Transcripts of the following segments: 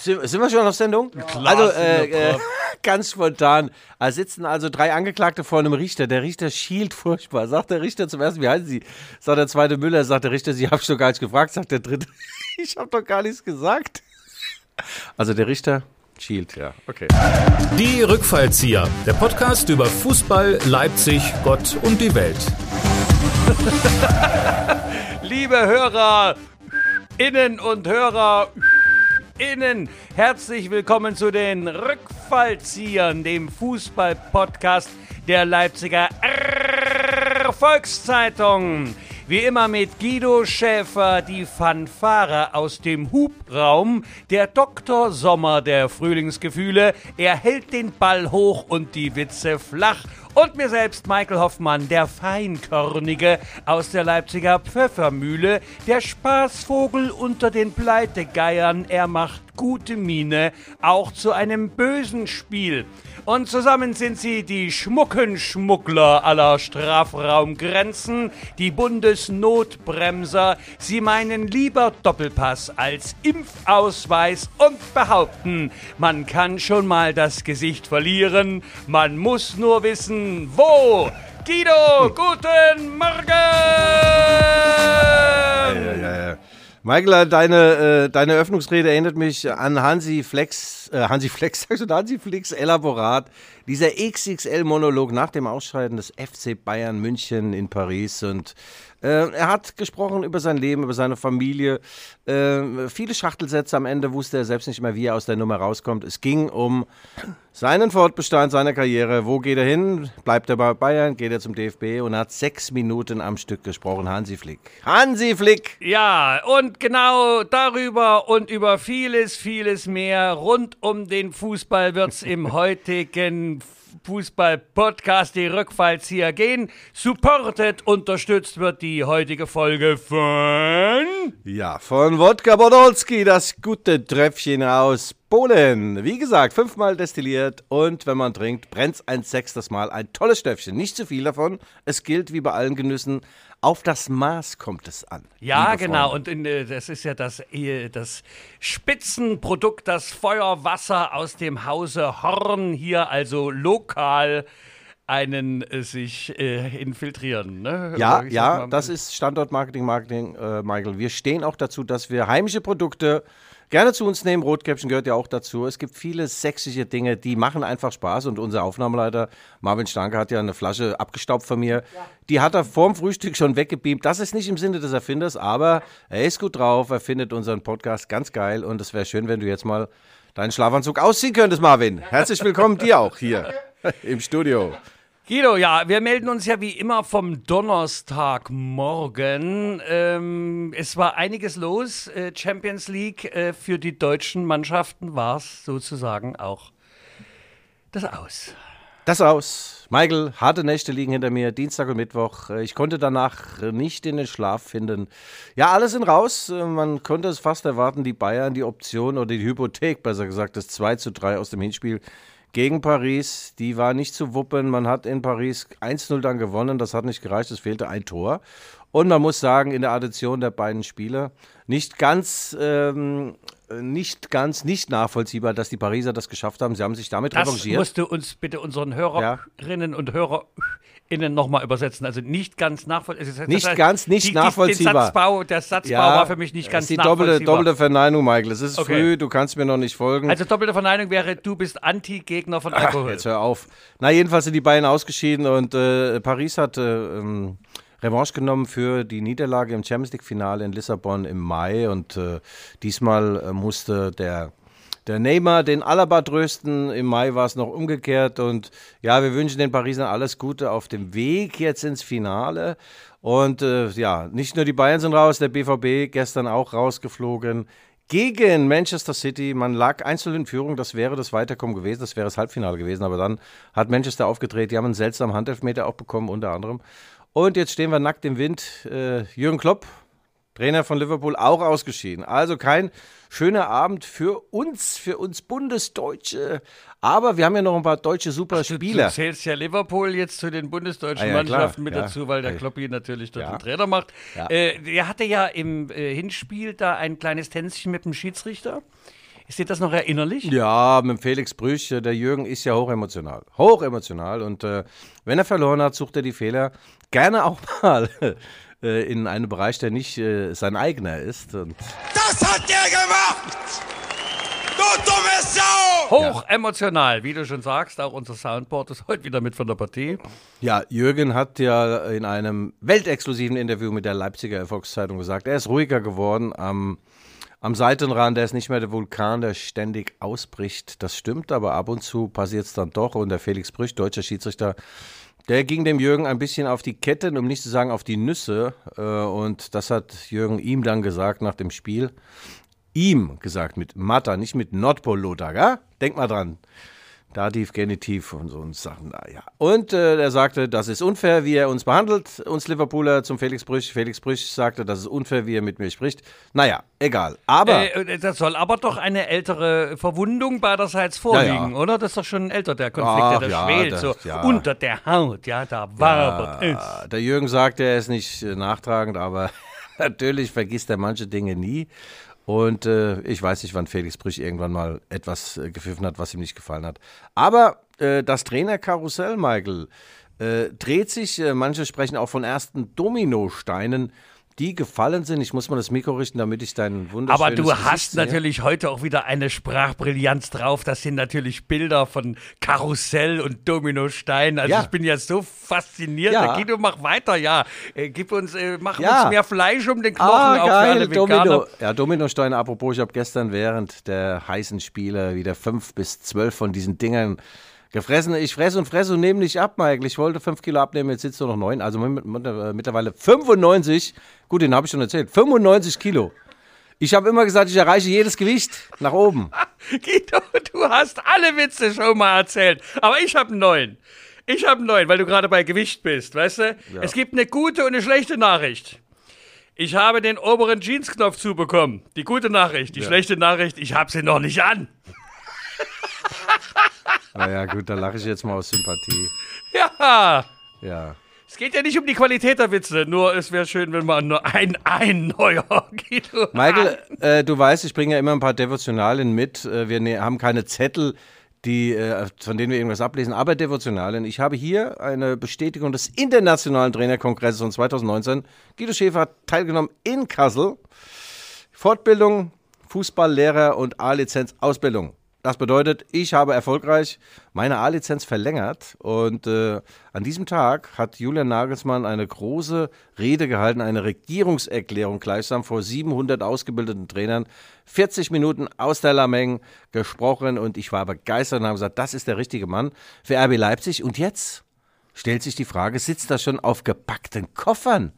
Sind, sind wir schon auf Sendung? Klar also sind wir äh, äh, ganz spontan. Da sitzen also drei Angeklagte vor einem Richter. Der Richter schielt furchtbar. Sagt der Richter zum ersten, wie heißen Sie? Sagt der zweite Müller, sagt der Richter, Sie haben doch gar nicht gefragt. Sagt der dritte, ich habe doch gar nichts gesagt. Also der Richter schielt, ja. Okay. Die Rückfallzieher, der Podcast über Fußball, Leipzig, Gott und die Welt. Liebe Hörer, Innen und Hörer, Innen, herzlich willkommen zu den Rückfallziehern, dem Fußball-Podcast der Leipziger Volkszeitung. Wie immer mit Guido Schäfer, die Fanfare aus dem Hubraum, der Dr. Sommer der Frühlingsgefühle. Er hält den Ball hoch und die Witze flach. Und mir selbst, Michael Hoffmann, der Feinkörnige aus der Leipziger Pfeffermühle, der Spaßvogel unter den Pleitegeiern. Er macht gute Miene, auch zu einem bösen Spiel. Und zusammen sind sie die Schmuckenschmuggler aller Strafraumgrenzen, die Bundesnotbremser. Sie meinen lieber Doppelpass als Impfausweis und behaupten, man kann schon mal das Gesicht verlieren, man muss nur wissen, wo. Guido, guten Morgen! Ja, ja, ja. Michael, deine, äh, deine Öffnungsrede erinnert mich an Hansi Flex, äh, Hansi Flex, sagst du, Hansi Flex Elaborat, dieser XXL-Monolog nach dem Ausscheiden des FC Bayern München in Paris und äh, er hat gesprochen über sein Leben, über seine Familie, äh, viele Schachtelsätze am Ende wusste er selbst nicht mehr, wie er aus der Nummer rauskommt. Es ging um seinen Fortbestand seiner Karriere. Wo geht er hin? Bleibt er bei Bayern? Geht er zum DFB? Und er hat sechs Minuten am Stück gesprochen. Hansi Flick. Hansi Flick! Ja, und genau darüber und über vieles, vieles mehr rund um den Fußball wird's im heutigen Fußball-Podcast die Rückfallzieher gehen. Supported, unterstützt wird die heutige Folge von... Ja, von Wodka Podolski, das gute Tröpfchen aus Polen. Wie gesagt, fünfmal destilliert und wenn man trinkt, brennt's ein sechstes Mal. Ein tolles Stöffchen. Nicht zu viel davon. Es gilt wie bei allen Genüssen, auf das Maß kommt es an. Ja, genau. Und in, äh, das ist ja das, äh, das Spitzenprodukt, das Feuerwasser aus dem Hause Horn hier, also lokal einen äh, sich äh, infiltrieren. Ne? Ja, ja, das ist Standortmarketing, Marketing, äh, Michael. Wir stehen auch dazu, dass wir heimische Produkte gerne zu uns nehmen. Rotkäppchen gehört ja auch dazu. Es gibt viele sächsische Dinge, die machen einfach Spaß. Und unser Aufnahmeleiter Marvin Stanke hat ja eine Flasche abgestaubt von mir. Die hat er vorm Frühstück schon weggebeamt. Das ist nicht im Sinne des Erfinders, aber er ist gut drauf. Er findet unseren Podcast ganz geil. Und es wäre schön, wenn du jetzt mal deinen Schlafanzug ausziehen könntest, Marvin. Herzlich willkommen dir auch hier im Studio. Guido, ja, wir melden uns ja wie immer vom Donnerstagmorgen. Ähm, es war einiges los. Äh, Champions League äh, für die deutschen Mannschaften war es sozusagen auch das Aus. Das aus. Michael, harte Nächte liegen hinter mir, Dienstag und Mittwoch. Äh, Ich konnte danach nicht in den Schlaf finden. Ja, alle sind raus. Man konnte es fast erwarten, die Bayern, die Option oder die Hypothek, besser gesagt, das 2 zu 3 aus dem Hinspiel gegen Paris, die war nicht zu wuppen. Man hat in Paris 1-0 dann gewonnen, das hat nicht gereicht, es fehlte ein Tor. Und man muss sagen, in der Addition der beiden Spieler nicht ganz, ähm, nicht ganz nicht nachvollziehbar, dass die Pariser das geschafft haben. Sie haben sich damit Das revanchiert. musst du uns bitte unseren Hörerinnen und HörerInnen nochmal übersetzen. Also nicht ganz nachvollziehbar. Nicht ganz nicht nachvollziehbar. Den Satzbau, der Satzbau war für mich nicht ganz das ist die doppelte, nachvollziehbar. doppelte Verneinung, Michael. Es ist Okay. früh, du kannst mir noch nicht folgen. also doppelte Verneinung wäre, du bist Anti-Gegner von Ach, Alkohol. jetzt hör auf. Na, jedenfalls sind die Bayern ausgeschieden und äh, Paris hat äh, ähm, Revanche genommen für die Niederlage im Champions League-Finale in Lissabon im Mai und äh, diesmal äh, musste der der Neymar den Alaba trösten. Im Mai war es noch umgekehrt. Und ja, wir wünschen den Parisern alles Gute auf dem Weg jetzt ins Finale. Und äh, ja, nicht nur die Bayern sind raus, der BVB gestern auch rausgeflogen. Gegen Manchester City, man lag einzeln in Führung, das wäre das Weiterkommen gewesen, das wäre das Halbfinale gewesen, aber dann hat Manchester aufgedreht, die haben einen seltsamen Handelfmeter auch bekommen, unter anderem. Und jetzt stehen wir nackt im Wind. Äh, Jürgen Klopp, Trainer von Liverpool, auch ausgeschieden. Also kein schöner Abend für uns, für uns Bundesdeutsche. Aber wir haben ja noch ein paar deutsche Du Superspieler. zählst ja Liverpool jetzt zu den bundesdeutschen Ah, ja, klar. Mannschaften mit Ja. dazu, weil der. Kloppi natürlich dort Ja. den Trainer macht. Äh, der hatte ja im äh, Hinspiel da ein kleines Tänzchen mit dem Schiedsrichter. Ist dir das noch erinnerlich? Ja, mit Felix Brüch, der Jürgen ist ja hochemotional. Hochemotional. Und äh, wenn er verloren hat, sucht er die Fehler gerne auch mal äh, in einem Bereich, der nicht äh, sein eigener ist. Und das hat der gemacht! Du dumme Sau! Hoch emotional, wie du schon sagst. Auch unser Soundboard ist heute wieder mit von der Partie. Ja, Jürgen hat ja in einem weltexklusiven Interview mit der Leipziger Erfolgszeitung gesagt, er ist ruhiger geworden am, am Seitenrand. Er ist nicht mehr der Vulkan, der ständig ausbricht. Das stimmt, aber ab und zu passiert es dann doch. Und der Felix Brüch, deutscher Schiedsrichter, der ging dem Jürgen ein bisschen auf die Ketten, um nicht zu sagen auf die Nüsse. Äh, und das hat Jürgen ihm dann gesagt nach dem Spiel ihm gesagt, mit Mata, nicht mit Nordpol Lothar, gell? Denk mal dran. Dativ, Genitiv und so Sachen ja. Und äh, er sagte, das ist unfair, wie er uns behandelt, uns Liverpooler zum Felix Brüch. Felix Brüch sagte, das ist unfair, wie er mit mir spricht. Naja, egal. Aber. Äh, das soll aber doch eine ältere Verwundung beiderseits vorliegen, ja, ja. oder? Das ist doch schon älter, der Konflikt, Ach, der da schwelt, das, so unter der Haut, ja, da wabert es. Der Jürgen sagte, er ist nicht äh, nachtragend, aber natürlich vergisst er manche Dinge nie. Und äh, ich weiß nicht, wann Felix Brüch irgendwann mal etwas äh, gepfiffen hat, was ihm nicht gefallen hat. Aber äh, das Trainerkarussell, Michael, äh, dreht sich. Äh, manche sprechen auch von ersten Dominosteinen die gefallen sind. Ich muss mal das Mikro richten, damit ich deinen wunderschönes Aber du Gesicht hast sehe. natürlich heute auch wieder eine Sprachbrillanz drauf. Das sind natürlich Bilder von Karussell und Dominostein. Also ja. ich bin ja so fasziniert. Ja. Guido, mach weiter, ja. Äh, gib uns, äh, mach ja. uns mehr Fleisch um den Knochen. Ah, geil, Domino. Ja, Dominosteine, apropos, ich habe gestern während der heißen Spiele wieder fünf bis zwölf von diesen Dingern gefressen. Ich fresse und fresse und nehme nicht ab, Michael. Ich wollte fünf Kilo abnehmen, jetzt sitzt nur noch neun. Also mittlerweile 95. Gut, den habe ich schon erzählt. 95 Kilo. Ich habe immer gesagt, ich erreiche jedes Gewicht nach oben. Guido, du hast alle Witze schon mal erzählt. Aber ich habe einen neuen. Ich habe einen neuen, weil du gerade bei Gewicht bist, weißt du? Ja. Es gibt eine gute und eine schlechte Nachricht. Ich habe den oberen Jeansknopf zubekommen. Die gute Nachricht. Die ja. schlechte Nachricht, ich habe sie noch nicht an. Naja, gut, da lache ich jetzt mal aus Sympathie. Ja. Ja. Es geht ja nicht um die Qualität der Witze, nur es wäre schön, wenn man nur ein, ein neuer Guido Michael, äh, du weißt, ich bringe ja immer ein paar Devotionalien mit. Äh, wir ne haben keine Zettel, die, äh, von denen wir irgendwas ablesen, aber Devotionalien. Ich habe hier eine Bestätigung des Internationalen Trainerkongresses von 2019. Guido Schäfer hat teilgenommen in Kassel. Fortbildung, Fußballlehrer und A-Lizenz Ausbildung. Das bedeutet, ich habe erfolgreich meine A-Lizenz verlängert und äh, an diesem Tag hat Julian Nagelsmann eine große Rede gehalten, eine Regierungserklärung gleichsam vor 700 ausgebildeten Trainern, 40 Minuten aus der Lameng gesprochen und ich war begeistert und habe gesagt, das ist der richtige Mann für RB Leipzig und jetzt stellt sich die Frage, sitzt das schon auf gepackten Koffern?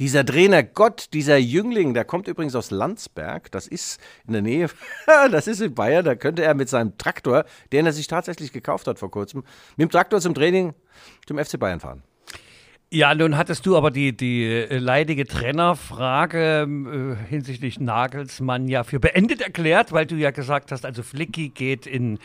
Dieser Trainer Gott, dieser Jüngling, der kommt übrigens aus Landsberg, das ist in der Nähe, das ist in Bayern, da könnte er mit seinem Traktor, den er sich tatsächlich gekauft hat vor kurzem, mit dem Traktor zum Training zum FC Bayern fahren. Ja, nun hattest du aber die, die äh, leidige Trennerfrage äh, hinsichtlich Nagelsmann ja für beendet erklärt, weil du ja gesagt hast, also Flicky geht in,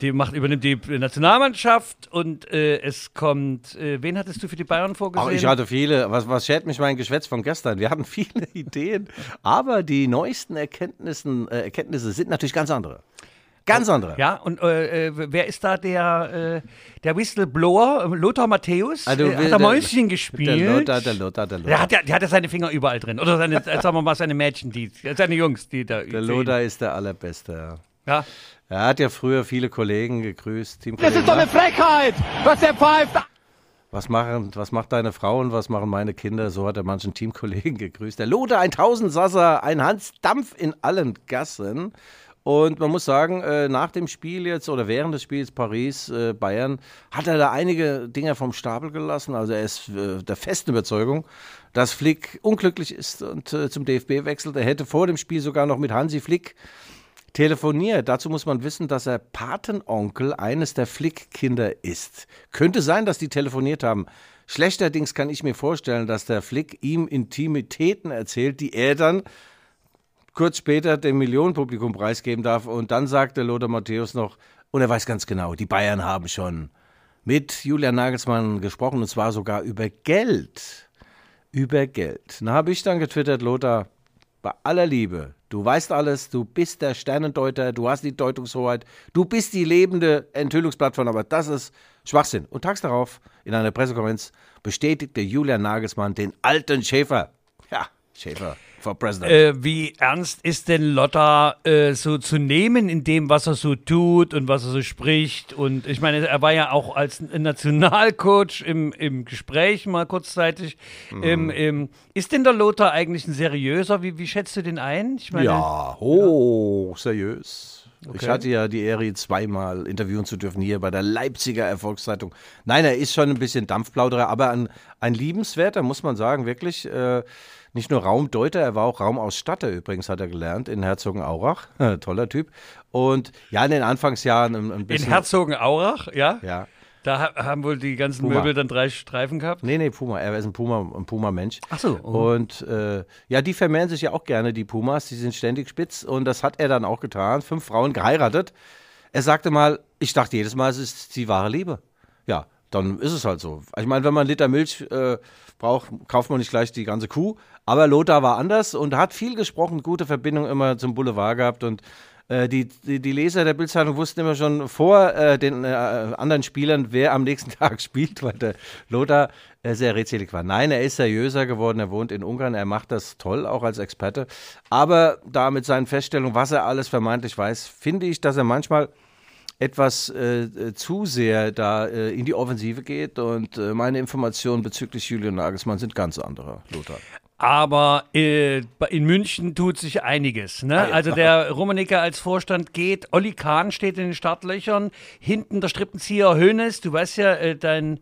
die macht, übernimmt die Nationalmannschaft und äh, es kommt, äh, wen hattest du für die Bayern vorgesehen? Auch ich hatte viele, was, was schert mich mein Geschwätz von gestern? Wir hatten viele Ideen, aber die neuesten Erkenntnissen, äh, Erkenntnisse sind natürlich ganz andere. Ganz andere. Ja, und äh, äh, wer ist da der, äh, der Whistleblower? Lothar Matthäus? Also, äh, hat er Mäuschen gespielt? Der Lothar, der Lothar, der Lothar. Der hat, ja, der hat ja seine Finger überall drin. Oder seine, äh, sagen wir mal, seine Mädchen, die, seine Jungs, die da. Der Lothar ist der Allerbeste, ja. Ja. Er hat ja früher viele Kollegen gegrüßt. Das ist doch eine Frechheit, was der pfeift. Was, machen, was macht deine Frau und was machen meine Kinder? So hat er manchen Teamkollegen gegrüßt. Der Lothar, ein Tausendsasser, ein Hans Dampf in allen Gassen. Und man muss sagen, äh, nach dem Spiel jetzt oder während des Spiels Paris-Bayern äh, hat er da einige Dinge vom Stapel gelassen. Also er ist äh, der festen Überzeugung, dass Flick unglücklich ist und zum DFB wechselt. Er hätte vor dem Spiel sogar noch mit Hansi Flick telefoniert. Dazu muss man wissen, dass er Patenonkel eines der Flick-Kinder ist. Könnte sein, dass die telefoniert haben. Schlechterdings kann ich mir vorstellen, dass der Flick ihm Intimitäten erzählt, die er dann kurz später dem Millionenpublikum preisgeben darf. Und dann sagte Lothar Matthäus noch, und er weiß ganz genau, die Bayern haben schon mit Julian Nagelsmann gesprochen, und zwar sogar über Geld. Über Geld. Da habe ich dann getwittert, Lothar, bei aller Liebe, Du weißt alles, du bist der Sternendeuter, du hast die Deutungshoheit, du bist die lebende Enthüllungsplattform, aber das ist Schwachsinn. Und tags darauf, in einer Pressekonferenz, bestätigte Julian Nagelsmann den alten Schäfer. Ja, Schäfer for President. Äh, wie ernst ist denn Lotta äh, so zu nehmen in dem, was er so tut und was er so spricht? Und ich meine, er war ja auch als Nationalcoach im, im Gespräch mal kurzzeitig. Mhm. Ähm, ähm, ist denn der Lothar eigentlich ein seriöser? Wie, wie schätzt du den ein? Ich meine, ja, hoch ja. seriös. Okay. Ich hatte ja die Ehre, zweimal interviewen zu dürfen hier bei der Leipziger Erfolgszeitung. Nein, er ist schon ein bisschen Dampfplauderer, aber ein, ein liebenswerter, muss man sagen, wirklich. Äh, nicht nur Raumdeuter, er war auch Raumausstatter übrigens, hat er gelernt in Herzogenaurach. Toller Typ. Und ja, in den Anfangsjahren ein, ein bisschen. In Herzogenaurach, ja? Ja. Da haben wohl die ganzen Puma. Möbel dann drei Streifen gehabt? Nee, nee, Puma. Er ist ein Puma, ein Puma-Mensch. Ach so. Oh. Und äh, ja, die vermehren sich ja auch gerne, die Pumas. Die sind ständig spitz. Und das hat er dann auch getan. Fünf Frauen geheiratet. Er sagte mal, ich dachte jedes Mal, es ist die wahre Liebe. Ja, dann ist es halt so. Ich meine, wenn man einen Liter Milch äh, braucht, kauft man nicht gleich die ganze Kuh. Aber Lothar war anders und hat viel gesprochen, gute Verbindung immer zum Boulevard gehabt und äh, die, die, die, Leser der Bildzeitung wussten immer schon vor äh, den äh, anderen Spielern, wer am nächsten Tag spielt, weil der Lothar äh, sehr redselig war. Nein, er ist seriöser geworden, er wohnt in Ungarn, er macht das toll, auch als Experte. Aber da mit seinen Feststellungen, was er alles vermeintlich weiß, finde ich, dass er manchmal etwas äh, äh, zu sehr da in die Offensive geht und meine Informationen bezüglich Julian Nagelsmann sind ganz andere, Lothar. Aber äh, in München tut sich einiges. Ne? Ah, ja. Also der Rummenigge als Vorstand geht, Olli Kahn steht in den Startlöchern, hinten der Strippenzieher Hönes, du weißt ja, äh, dein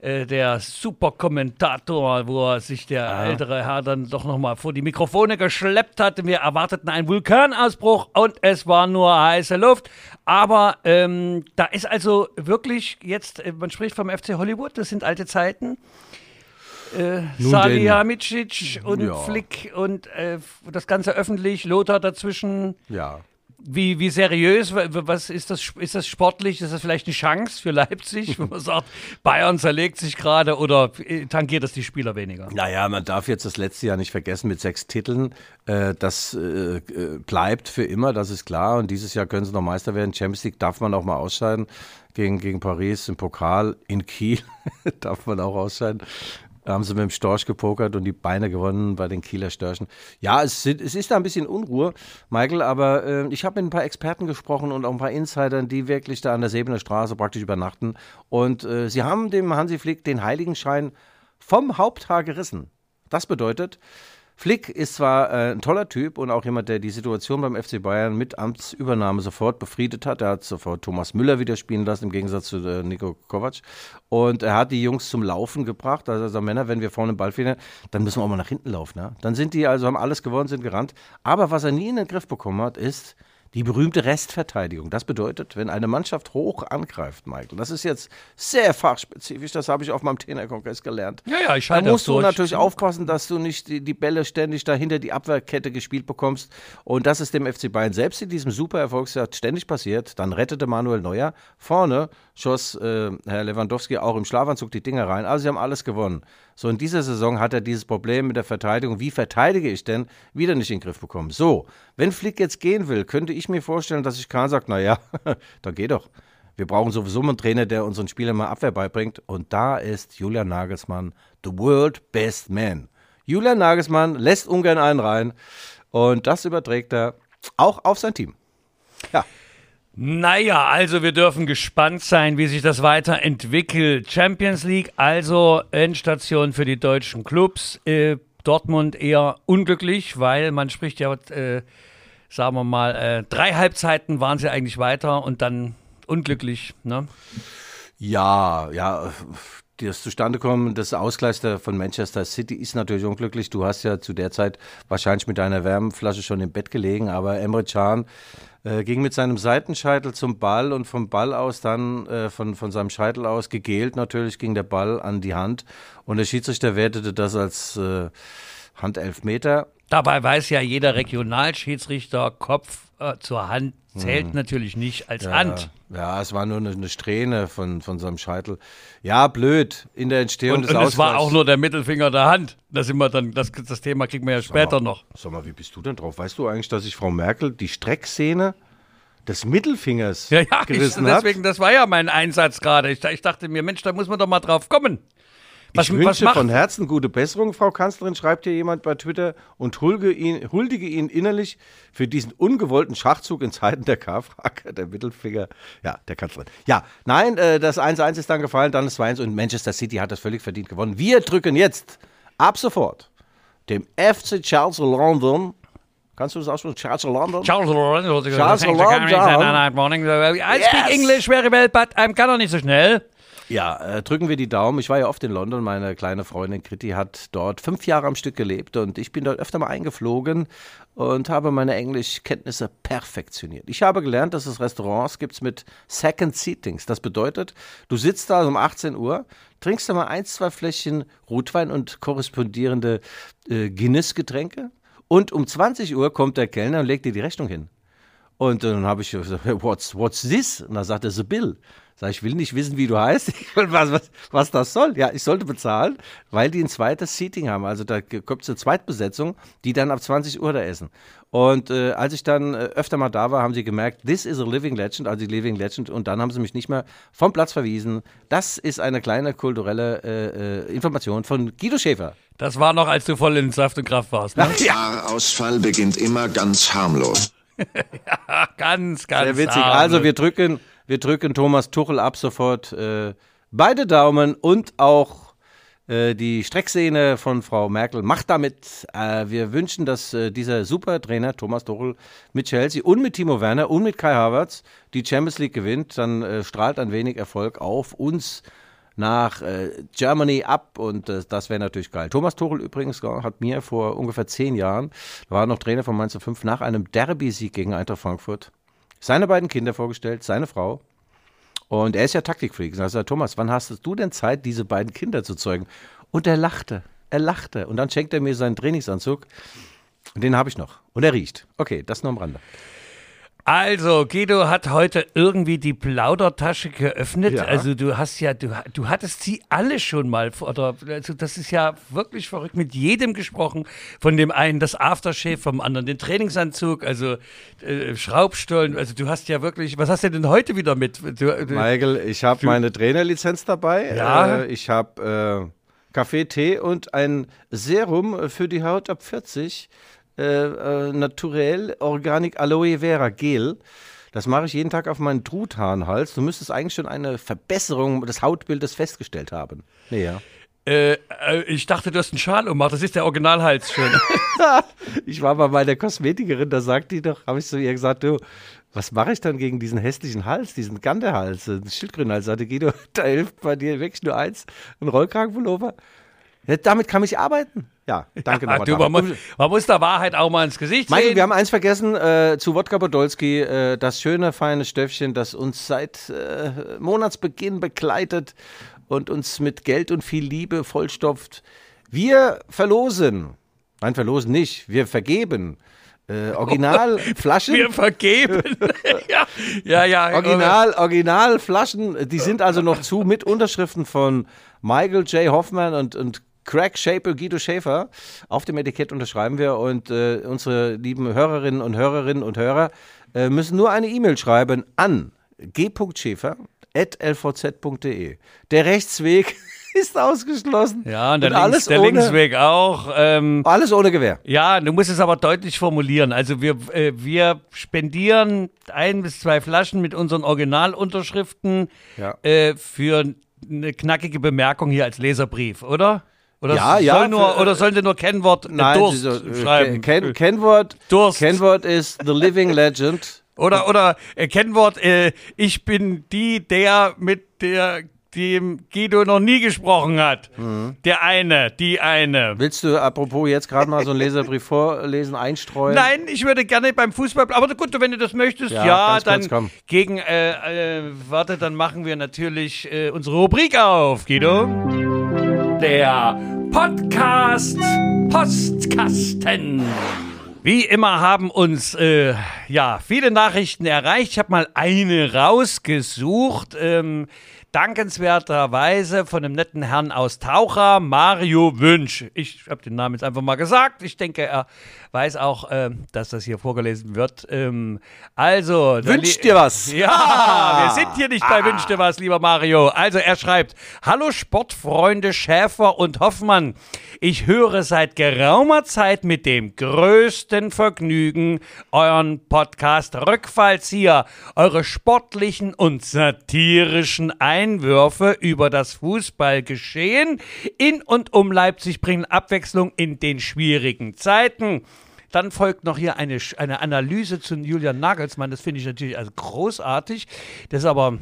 äh, der Superkommentator, wo er sich der ah. ältere Herr dann doch nochmal vor die Mikrofone geschleppt hat. Wir erwarteten einen Vulkanausbruch und es war nur heiße Luft. Aber ähm, da ist also wirklich jetzt, äh, man spricht vom FC Hollywood, das sind alte Zeiten. Äh, Salihamidzic und ja. Flick und äh, das Ganze öffentlich, Lothar dazwischen. Ja. Wie, wie seriös, was ist das, ist das sportlich? Ist das vielleicht eine Chance für Leipzig, wenn man sagt, Bayern zerlegt sich gerade oder äh, tangiert das die Spieler weniger? Naja, man darf jetzt das letzte Jahr nicht vergessen mit sechs Titeln. Äh, das äh, bleibt für immer, das ist klar. Und dieses Jahr können sie noch Meister werden. Champions League darf man auch mal ausscheiden gegen, gegen Paris im Pokal in Kiel darf man auch ausscheiden. Da haben sie mit dem Storch gepokert und die Beine gewonnen bei den Kieler Störchen. Ja, es, es ist da ein bisschen Unruhe, Michael, aber äh, ich habe mit ein paar Experten gesprochen und auch ein paar Insidern, die wirklich da an der Sebener Straße praktisch übernachten. Und äh, sie haben dem Hansi Flick den Heiligenschein vom Haupthaar gerissen. Das bedeutet, Flick ist zwar äh, ein toller Typ und auch jemand, der die Situation beim FC Bayern mit Amtsübernahme sofort befriedet hat. Er hat sofort Thomas Müller wieder spielen lassen, im Gegensatz zu äh, Nico Kovac. Und er hat die Jungs zum Laufen gebracht. Also, also Männer, wenn wir vorne den Ball finden, dann müssen wir auch mal nach hinten laufen. Ja? Dann sind die also, haben alles gewonnen, sind gerannt. Aber was er nie in den Griff bekommen hat, ist, die berühmte Restverteidigung. Das bedeutet, wenn eine Mannschaft hoch angreift, Michael, das ist jetzt sehr fachspezifisch, das habe ich auf meinem Trainerkongress gelernt. Ja, ja, ich Da musst du durch. natürlich aufpassen, dass du nicht die, die, Bälle ständig dahinter die Abwehrkette gespielt bekommst. Und das ist dem FC Bayern selbst in diesem super Erfolgsjahr ständig passiert. Dann rettete Manuel Neuer. Vorne schoss äh, Herr Lewandowski auch im Schlafanzug die Dinger rein. Also sie haben alles gewonnen. So, in dieser Saison hat er dieses Problem mit der Verteidigung. Wie verteidige ich denn? Wieder nicht in den Griff bekommen. So, wenn Flick jetzt gehen will, könnte ich mir vorstellen, dass ich Kahn sagt, naja, dann geh doch. Wir brauchen sowieso einen Trainer, der unseren Spielern mal Abwehr beibringt. Und da ist Julian Nagelsmann the world best man. Julian Nagelsmann lässt ungern einen rein. Und das überträgt er auch auf sein Team. Ja. Naja, also wir dürfen gespannt sein, wie sich das weiterentwickelt. Champions League, also Endstation für die deutschen Clubs. Äh, Dortmund eher unglücklich, weil man spricht ja, äh, sagen wir mal, äh, drei Halbzeiten waren sie eigentlich weiter und dann unglücklich. Ne? Ja, ja, das Zustandekommen des Ausgleichs von Manchester City ist natürlich unglücklich. Du hast ja zu der Zeit wahrscheinlich mit deiner Wärmflasche schon im Bett gelegen, aber Emre Can äh, ging mit seinem Seitenscheitel zum Ball und vom Ball aus dann, äh, von, von seinem Scheitel aus, gegelt natürlich, ging der Ball an die Hand und der Schiedsrichter wertete das als äh, Handelfmeter. Dabei weiß ja jeder Regionalschiedsrichter, Kopf äh, zur Hand zählt natürlich nicht als Hand. Ja, es war nur eine, eine Strähne von, von seinem Scheitel. Ja, blöd in der Entstehung Und, des und es war Ausgleichs. auch nur der Mittelfinger der Hand. Das, sind wir dann, das, das Thema kriegen wir ja später noch. Sag mal, wie bist du denn drauf? Weißt du eigentlich, dass ich Frau Merkel die Streckszene des Mittelfingers Ja, ja, ich, gerissen deswegen, das war ja mein Einsatz gerade. Ich, ich dachte mir, Mensch, da muss man doch mal drauf kommen. Was, ich wünsche von Herzen gute Besserung, Frau Kanzlerin, schreibt hier jemand bei Twitter und huldige ihn, huldige ihn innerlich für diesen ungewollten Schachzug in Zeiten der K-Frage, der Mittelfinger, ja, der Kanzlerin. Ja, nein, äh, das 1-1 ist dann gefallen, dann das 2-1 und Manchester City hat das völlig verdient gewonnen. Wir drücken jetzt ab sofort dem FC Charles London, kannst du das aussprechen? Charles London? Charles Lawrence. Charles. Morning. I speak. English very well, but I'm kann doch nicht so schnell. Ja, äh, drücken wir die Daumen. Ich war ja oft in London. Meine kleine Freundin Kritti hat dort fünf Jahre am Stück gelebt und ich bin dort öfter mal eingeflogen und habe meine Englischkenntnisse perfektioniert. Ich habe gelernt, dass es Restaurants gibt mit Second Seatings. Das bedeutet, du sitzt da um 18 Uhr, trinkst da mal ein, zwei Fläschchen Rotwein und korrespondierende äh, Guinness-Getränke und um 20 Uhr kommt der Kellner und legt dir die Rechnung hin. Und dann habe ich gesagt, what's, what's this? Und dann sagt er, the bill. Sag ich, will nicht wissen, wie du heißt, Ich will, was, was, was das soll. Ja, ich sollte bezahlen, weil die ein zweites Seating haben. Also da kommt es eine Zweitbesetzung, die dann ab 20 Uhr da essen. Und äh, als ich dann äh, öfter mal da war, haben sie gemerkt, this is a living legend, also die living legend. Und dann haben sie mich nicht mehr vom Platz verwiesen. Das ist eine kleine kulturelle äh, äh, Information von Guido Schäfer. Das war noch, als du voll in Saft und Kraft warst. Ne? Haarausfall beginnt immer ganz harmlos. Ganz, ganz Sehr witzig. harmlos. Also wir drücken, wir drücken Thomas Tuchel ab sofort äh, beide Daumen und auch äh, die Streckszene von Frau Merkel macht damit. Äh, wir wünschen, dass äh, dieser Supertrainer Thomas Tuchel mit Chelsea und mit Timo Werner und mit Kai Havertz die Champions League gewinnt. Dann äh, strahlt ein wenig Erfolg auf uns nach äh, Germany ab und äh, das wäre natürlich geil. Thomas Tuchel übrigens hat mir vor ungefähr zehn Jahren, war noch Trainer von Mainz 05, nach einem Derby-Sieg gegen Eintracht Frankfurt seine beiden Kinder vorgestellt, seine Frau. Und er ist ja Taktikfreak. Und er sagt, Thomas, wann hast du denn Zeit, diese beiden Kinder zu zeugen? Und er lachte, er lachte. Und dann schenkt er mir seinen Trainingsanzug. Und den habe ich noch. Und er riecht. Okay, das nur am Rande. Also, Guido hat heute irgendwie die Plaudertasche geöffnet. Ja. Also, du hast ja, du, du hattest sie alle schon mal, oder, also, das ist ja wirklich verrückt, mit jedem gesprochen. Von dem einen das Aftershave, vom anderen den Trainingsanzug, also, äh, Schraubstollen. Also, du hast ja wirklich, was hast du denn heute wieder mit? Du, du, Michael, ich habe meine Trainerlizenz dabei. Ja. Äh, ich habe äh, Kaffee, Tee und ein Serum für die Haut ab 40. Äh, äh, Naturell Organic Aloe Vera Gel. Das mache ich jeden Tag auf meinen Truthahnhals. Du müsstest eigentlich schon eine Verbesserung des Hautbildes festgestellt haben. Nee, ja. äh, äh, ich dachte, du hast einen Schal umgemacht. Das ist der Originalhals schon. Ich war bei meiner Kosmetikerin, da sagt die doch, habe ich zu ihr gesagt, du, was mache ich dann gegen diesen hässlichen Hals, diesen Gantehals, äh, den Schildkrötenhals? Sagte Guido, da hilft bei dir wirklich nur eins, ein Rollkragenpullover. Ja, damit kann ich arbeiten. Ja, danke Ah, nochmal. du, man, muss, man muss der Wahrheit auch mal ins Gesicht Michael, sehen. wir haben eins vergessen, äh, zu Wodka Podolski, äh, das schöne, feine Stöffchen, das uns seit äh, Monatsbeginn begleitet und uns mit Geld und viel Liebe vollstopft. Wir verlosen, nein, verlosen nicht, wir vergeben äh, Originalflaschen. wir vergeben. ja, ja, ja. Original, Originalflaschen, die sind also noch zu mit Unterschriften von Michael J. Hoffman und, und Craig Shaper, Guido Schäfer. Auf dem Etikett unterschreiben wir und äh, unsere lieben Hörerinnen und Hörerinnen und Hörer äh, müssen nur eine E-Mail schreiben an g.schäfer.lvz.de. Der Rechtsweg ist ausgeschlossen. Ja, und der, links, alles der ohne, Linksweg auch. Ähm, Alles ohne Gewehr. ja, du musst es aber deutlich formulieren. Also wir, äh, wir spendieren ein bis zwei Flaschen mit unseren Originalunterschriften Ja. äh, für eine knackige Bemerkung hier als Leserbrief, oder? Oder Ja, soll ja, Nur, für- oder sollen sie nur Kennwort äh, Nein, Durst so, äh, schreiben? Ken, Kennwort, Durst. Kennwort ist The Living Legend. Oder, oder äh, Kennwort, äh, ich bin die, der mit der dem Guido noch nie gesprochen hat. Mhm. Der eine, die eine. Willst du apropos jetzt gerade mal so einen Leserbrief vorlesen, einstreuen? Nein, ich würde gerne beim Fußball, aber gut, wenn du das möchtest, Ja, ja, dann kurz, komm. gegen, äh, äh, warte, dann machen wir natürlich äh, unsere Rubrik auf, Guido. Der Podcast Postkasten. Wie immer haben uns äh, ja viele Nachrichten erreicht. Ich habe mal eine rausgesucht. Ähm, dankenswerterweise von einem netten Herrn aus Taucher, Mario Wünsch. Ich habe den Namen jetzt einfach mal gesagt. Ich denke, er weiß auch, äh, dass das hier vorgelesen wird. Ähm, also. Wünsch dir was. Ja, wir sind hier nicht bei Wünsch dir was, lieber Mario. Also er schreibt, Hallo Sportfreunde Schäfer und Hoffmann. Ich höre seit geraumer Zeit mit dem größten Vergnügen euren Podcast Rückfallzieher, eure sportlichen und satirischen Einwürfe über das Fußballgeschehen in und um Leipzig bringen Abwechslung in den schwierigen Zeiten. Dann folgt noch hier eine, eine Analyse zu Julian Nagelsmann. Das finde ich natürlich also großartig. Das ist aber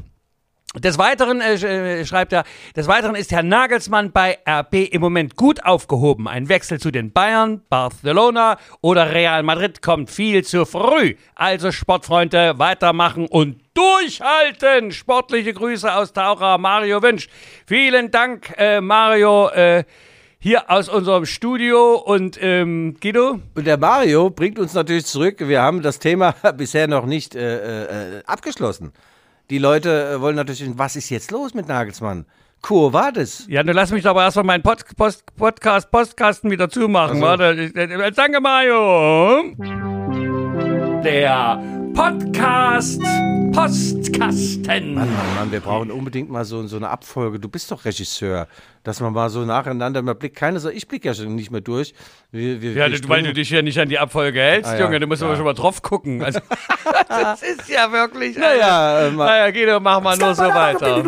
des Weiteren äh, äh, schreibt er, des Weiteren ist Herr Nagelsmann bei RB im Moment gut aufgehoben. Ein Wechsel zu den Bayern, Barcelona oder Real Madrid kommt viel zu früh. Also Sportfreunde, weitermachen und durchhalten. Sportliche Grüße aus Taucher Mario Wünsch. Vielen Dank, äh, Mario. Äh, hier aus unserem Studio und ähm, Guido? Und der Mario bringt uns natürlich zurück. Wir haben das Thema bisher noch nicht äh, äh, abgeschlossen. Die Leute äh, wollen natürlich wissen, was ist jetzt los mit Nagelsmann? Kur war das? Ja, du lass mich doch aber erstmal meinen Pod Post Podcast, Postkasten wieder zumachen. Also. Warte, danke Mario. Der Podcast Postkasten. Mann, Mann, Mann, wir brauchen unbedingt mal so, so eine Abfolge. Du bist doch Regisseur. Dass man mal so nacheinander mal blickt. Keine so, ich blicke ja schon nicht mehr durch. Wir, wir, Ja, wir du, weil du dich ja nicht an die Abfolge hältst, Ah, ja, Junge. Du musst ja. aber schon mal drauf gucken. Also, das ist ja wirklich. Naja, äh, naja, Guido, mach mal nur so weiter.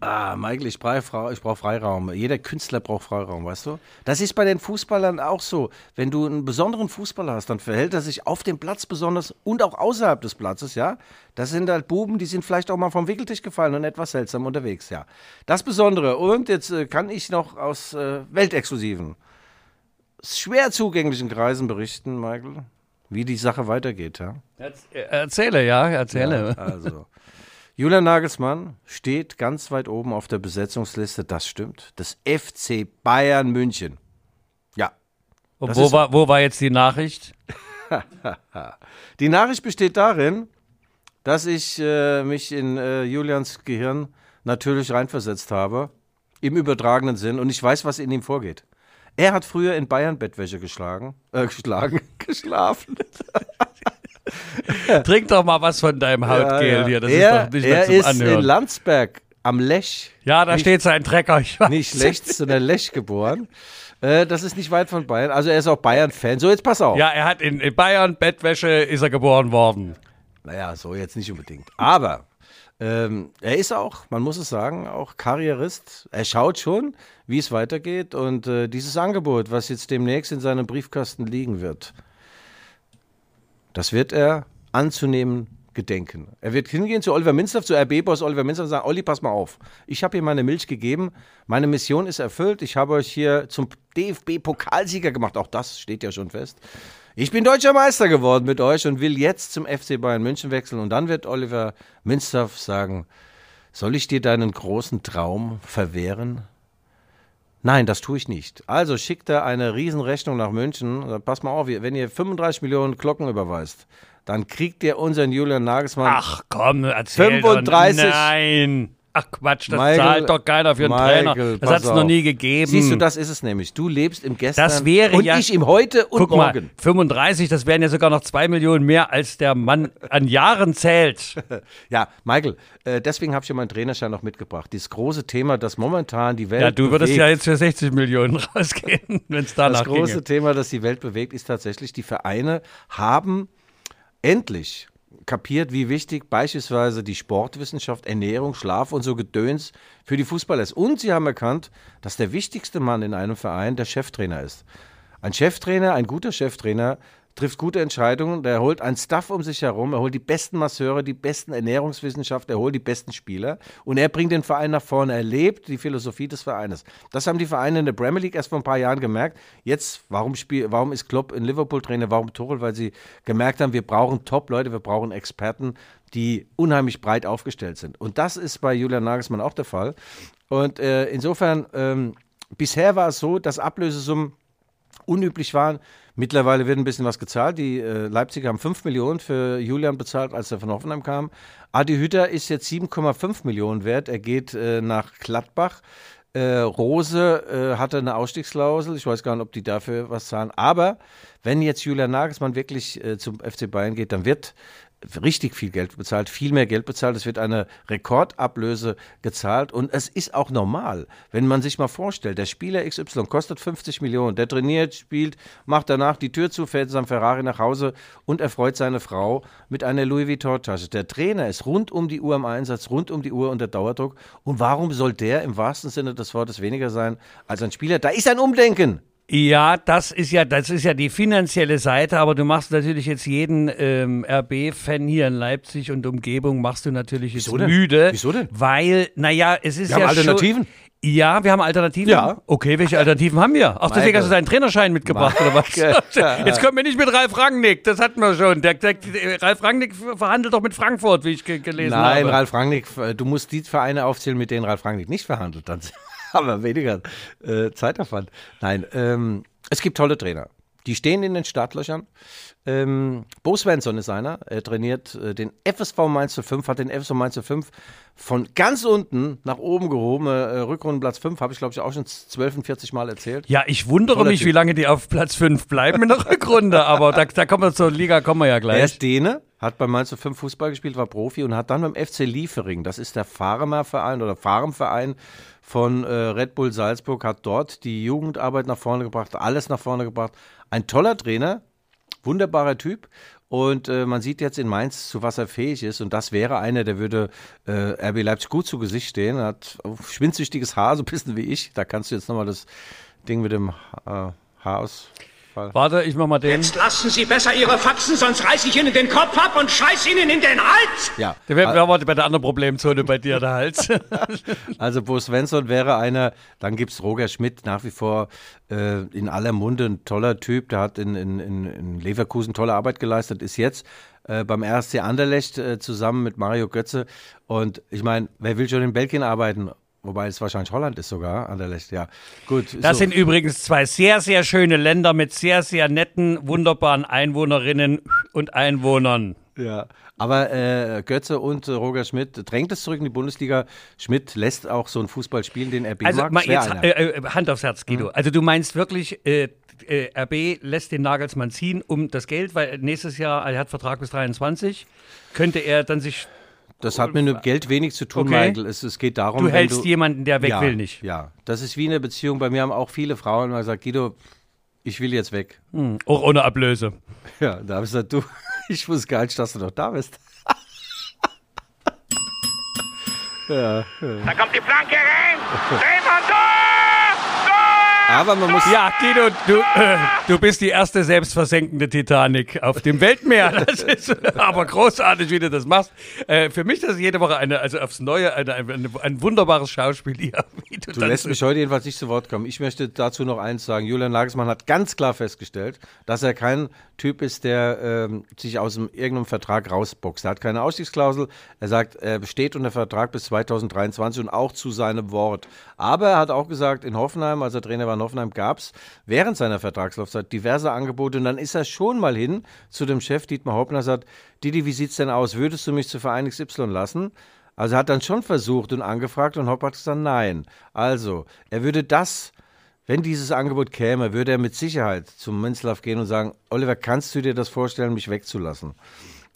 Ah, Michael, ich brauche ich brauch Freiraum. Jeder Künstler braucht Freiraum, weißt du? Das ist bei den Fußballern auch so. Wenn du einen besonderen Fußballer hast, dann verhält er sich auf dem Platz besonders und auch außerhalb des Platzes, ja? Das sind halt Buben, die sind vielleicht auch mal vom Wickeltisch gefallen und etwas seltsam unterwegs, ja. Das Besondere. Und jetzt äh, kann ich noch aus äh, weltexklusiven, schwer zugänglichen Kreisen berichten, Michael, wie die Sache weitergeht, ja? Erzähle, ja, erzähle. Ja, also, Julian Nagelsmann steht ganz weit oben auf der Besetzungsliste, das stimmt, des FC Bayern München. Ja. Und wo war, wo war jetzt die Nachricht? Die Nachricht besteht darin, dass ich äh, mich in äh, Julians Gehirn natürlich reinversetzt habe, im übertragenen Sinn, und ich weiß, was in ihm vorgeht. Er hat früher in Bayern Bettwäsche geschlagen, äh, geschlagen, geschlafen. Trink doch mal was von deinem Hautgel Ja, ja. hier. Das er ist doch nicht mehr zum ist Anhören. in Landsberg am Lech ja, da steht sein Trecker. Nicht Lechts, sondern Lech geboren. Äh, das ist nicht weit von Bayern. Also er ist auch Bayern-Fan. So, jetzt pass auf. Ja, er hat in, in Bayern Bettwäsche ist er geboren worden. Naja, so jetzt nicht unbedingt. Aber ähm, er ist auch, man muss es sagen, auch Karrierist. Er schaut schon, wie es weitergeht. Und äh, dieses Angebot, was jetzt demnächst in seinem Briefkasten liegen wird, das wird er anzunehmen gedenken. Er wird hingehen zu Oliver Minzlaff, zu RB-Boss Oliver Minzlaff und sagen, Olli, pass mal auf. Ich habe hier meine Milch gegeben. Meine Mission ist erfüllt. Ich habe euch hier zum DFB-Pokalsieger gemacht. Auch das steht ja schon fest. Ich bin deutscher Meister geworden mit euch und will jetzt zum FC Bayern München wechseln. Und dann wird Oliver Minzlaff sagen, soll ich dir deinen großen Traum verwehren? Nein, das tue ich nicht. Also schickt er eine Riesenrechnung nach München. Pass mal auf, wenn ihr 35 Millionen Glocken überweist, dann kriegt ihr unseren Julian Nagelsmann. Ach komm, erzähl 35. Doch. Nein. Ach Quatsch, das Michael, zahlt doch keiner für einen Michael, Trainer. Das hat es noch nie gegeben. Siehst du, das ist es nämlich. Du lebst im Gestern Das wäre und ja- ich im Heute und Guck Morgen. mal, 35, das wären ja sogar noch zwei Millionen mehr, als der Mann an Jahren zählt. Ja, Michael, äh, deswegen habe ich ja meinen Trainerschein noch mitgebracht. Dieses große Thema, das momentan die Welt Ja, du würdest bewegt. ja jetzt für 60 Millionen rausgehen, wenn es danach Das große ginge. Thema, das die Welt bewegt, ist tatsächlich, die Vereine haben endlich kapiert, wie wichtig beispielsweise die Sportwissenschaft, Ernährung, Schlaf und so Gedöns für die Fußballer ist. Und sie haben erkannt, dass der wichtigste Mann in einem Verein der Cheftrainer ist. Ein Cheftrainer, ein guter Cheftrainer, trifft gute Entscheidungen, der holt einen Staff um sich herum, er holt die besten Masseure, die besten Ernährungswissenschaftler, er holt die besten Spieler und er bringt den Verein nach vorne. Er lebt die Philosophie des Vereines. Das haben die Vereine in der Premier League erst vor ein paar Jahren gemerkt. Jetzt, warum, spiel, warum ist Klopp in Liverpool Trainer, warum Tuchel? Weil sie gemerkt haben, wir brauchen Top-Leute, wir brauchen Experten, die unheimlich breit aufgestellt sind. Und das ist bei Julian Nagelsmann auch der Fall. Und äh, insofern, ähm, bisher war es so, dass Ablösesummen unüblich waren. Mittlerweile wird ein bisschen was gezahlt. Die äh, Leipziger haben 5 Millionen für Julian bezahlt, als er von Hoffenheim kam. Adi Hütter ist jetzt 7,5 Millionen wert. Er geht äh, nach Gladbach. Äh, Rose äh, hatte eine Ausstiegsklausel. Ich weiß gar nicht, ob die dafür was zahlen. Aber wenn jetzt Julian Nagelsmann wirklich äh, zum FC Bayern geht, dann wird richtig viel Geld bezahlt, viel mehr Geld bezahlt. Es wird eine Rekordablöse gezahlt und es ist auch normal, wenn man sich mal vorstellt, der Spieler XY kostet 50 Millionen, der trainiert, spielt, macht danach die Tür zu, fährt in seinem Ferrari nach Hause und erfreut seine Frau mit einer Louis Vuitton-Tasche. Der Trainer ist rund um die Uhr im Einsatz, rund um die Uhr unter Dauerdruck. Und warum soll der im wahrsten Sinne des Wortes weniger sein als ein Spieler? Da ist ein Umdenken. Ja, das ist ja, das ist ja die finanzielle Seite, aber du machst natürlich jetzt jeden ähm, RB-Fan hier in Leipzig und Umgebung machst du natürlich jetzt Wieso müde. Wieso denn? Weil, naja, es ist Wir haben ja Alternativen. Schon, ja, wir haben Alternativen. Ja. Okay, welche Alternativen haben wir? Ach, deswegen Meine- hast du deinen Trainerschein mitgebracht, oder was? Jetzt kommen wir nicht mit Ralf Rangnick, das hatten wir schon. Der, der, Ralf Rangnick verhandelt doch mit Frankfurt, wie ich ge gelesen habe. Nein, Ralf Rangnick, äh, du musst die Vereine aufzählen, mit denen Ralf Rangnick nicht verhandelt. Dann haben wir weniger äh, Zeitaufwand. Nein, ähm, es gibt tolle Trainer. Die stehen in den Startlöchern. Ähm, Bo Svensson ist einer. Er trainiert äh, den FSV Mainz 05, hat den FSV Mainz 05 von ganz unten nach oben gehoben. Äh, Rückrundenplatz 5, habe ich glaube ich auch schon 12, 40 Mal erzählt. Ja, ich wundere Toller mich, Typ. wie lange die auf Platz 5 bleiben in der Rückrunde, aber da, da kommen wir zur Liga, kommen wir ja Er gleich. ist Däne, hat bei Mainz 05 Fußball gespielt, war Profi und hat dann beim FC Liefering, das ist der Farmer-Verein oder Farmverein von äh, Red Bull Salzburg, hat dort die Jugendarbeit nach vorne gebracht, alles nach vorne gebracht. Ein toller Trainer, wunderbarer Typ. Und äh, man sieht jetzt in Mainz, zu was er fähig ist. Und das wäre einer, der würde äh, RB Leipzig gut zu Gesicht stehen. Er hat schwindsüchtiges Haar, so ein bisschen wie ich. Da kannst du jetzt nochmal das Ding mit dem äh, Haarausfall. Warte, ich mach mal den. Jetzt lassen Sie besser Ihre Faxen, sonst reiß ich Ihnen den Kopf ab und scheiß Ihnen in den Hals! Ja, Der wäre wär bei der anderen Problemzone bei dir, der Hals. Also Bo Svensson wäre einer, dann gibt es Roger Schmidt, nach wie vor äh, in aller Munde, ein toller Typ, der hat in, in, in, in Leverkusen tolle Arbeit geleistet, ist jetzt äh, beim RSC Anderlecht äh, zusammen mit Mario Götze und ich meine, wer will schon in Belgien arbeiten? Wobei es wahrscheinlich Holland ist sogar, Anderlecht, ja. Gut. Das so. sind übrigens zwei sehr, sehr schöne Länder mit sehr, sehr netten, wunderbaren Einwohnerinnen und Einwohnern. Ja, aber äh, Götze und äh, Roger Schmidt drängt es zurück in die Bundesliga. Schmidt lässt auch so einen Fußball spielen, den RB Also mag. jetzt äh, äh, Hand aufs Herz, Guido. Also du meinst wirklich, äh, äh, RB lässt den Nagelsmann ziehen um das Geld, weil nächstes Jahr, er hat Vertrag bis 23, könnte er dann sich, Das hat mit dem Geld wenig zu tun, Okay. Michael. Es, es geht darum, du wenn hältst du, jemanden, der weg ja, will, nicht. Ja, das ist wie eine Beziehung. Bei mir haben auch viele Frauen mal gesagt, Guido, ich will jetzt weg. Auch ohne Ablöse. Ja, da habe ich gesagt, du, ich wusste gar nicht, dass du noch da bist. Da kommt die Flanke rein. Drehmann, Tor! Tor! Aber man muss, Ja, Guido, du, äh, du bist die erste selbstversenkende Titanic auf dem Weltmeer. Das ist aber großartig, wie du das machst. Äh, für mich das ist jede Woche eine, also aufs Neue, eine, eine, ein wunderbares Schauspiel hier. Du du lässt mich heute jedenfalls nicht zu Wort kommen. Ich möchte dazu noch eins sagen. Julian Nagelsmann hat ganz klar festgestellt, dass er kein Typ ist, der ähm, sich aus dem, irgendeinem Vertrag rausboxt. Er hat keine Ausstiegsklausel. Er sagt, er besteht unter Vertrag bis 2023 und auch zu seinem Wort. Aber er hat auch gesagt, in Hoffenheim, als er Trainer war Hoffenheim, gab es während seiner Vertragslaufzeit diverse Angebote. Und dann ist er schon mal hin zu dem Chef Dietmar Hoppner sagt, Didi, wie sieht's denn aus? Würdest du mich zu Verein XY lassen? Also er hat dann schon versucht und angefragt und Hopp hat gesagt, nein. Also, er würde das, wenn dieses Angebot käme, würde er mit Sicherheit zum Münzlaff gehen und sagen, Oliver, kannst du dir das vorstellen, mich wegzulassen?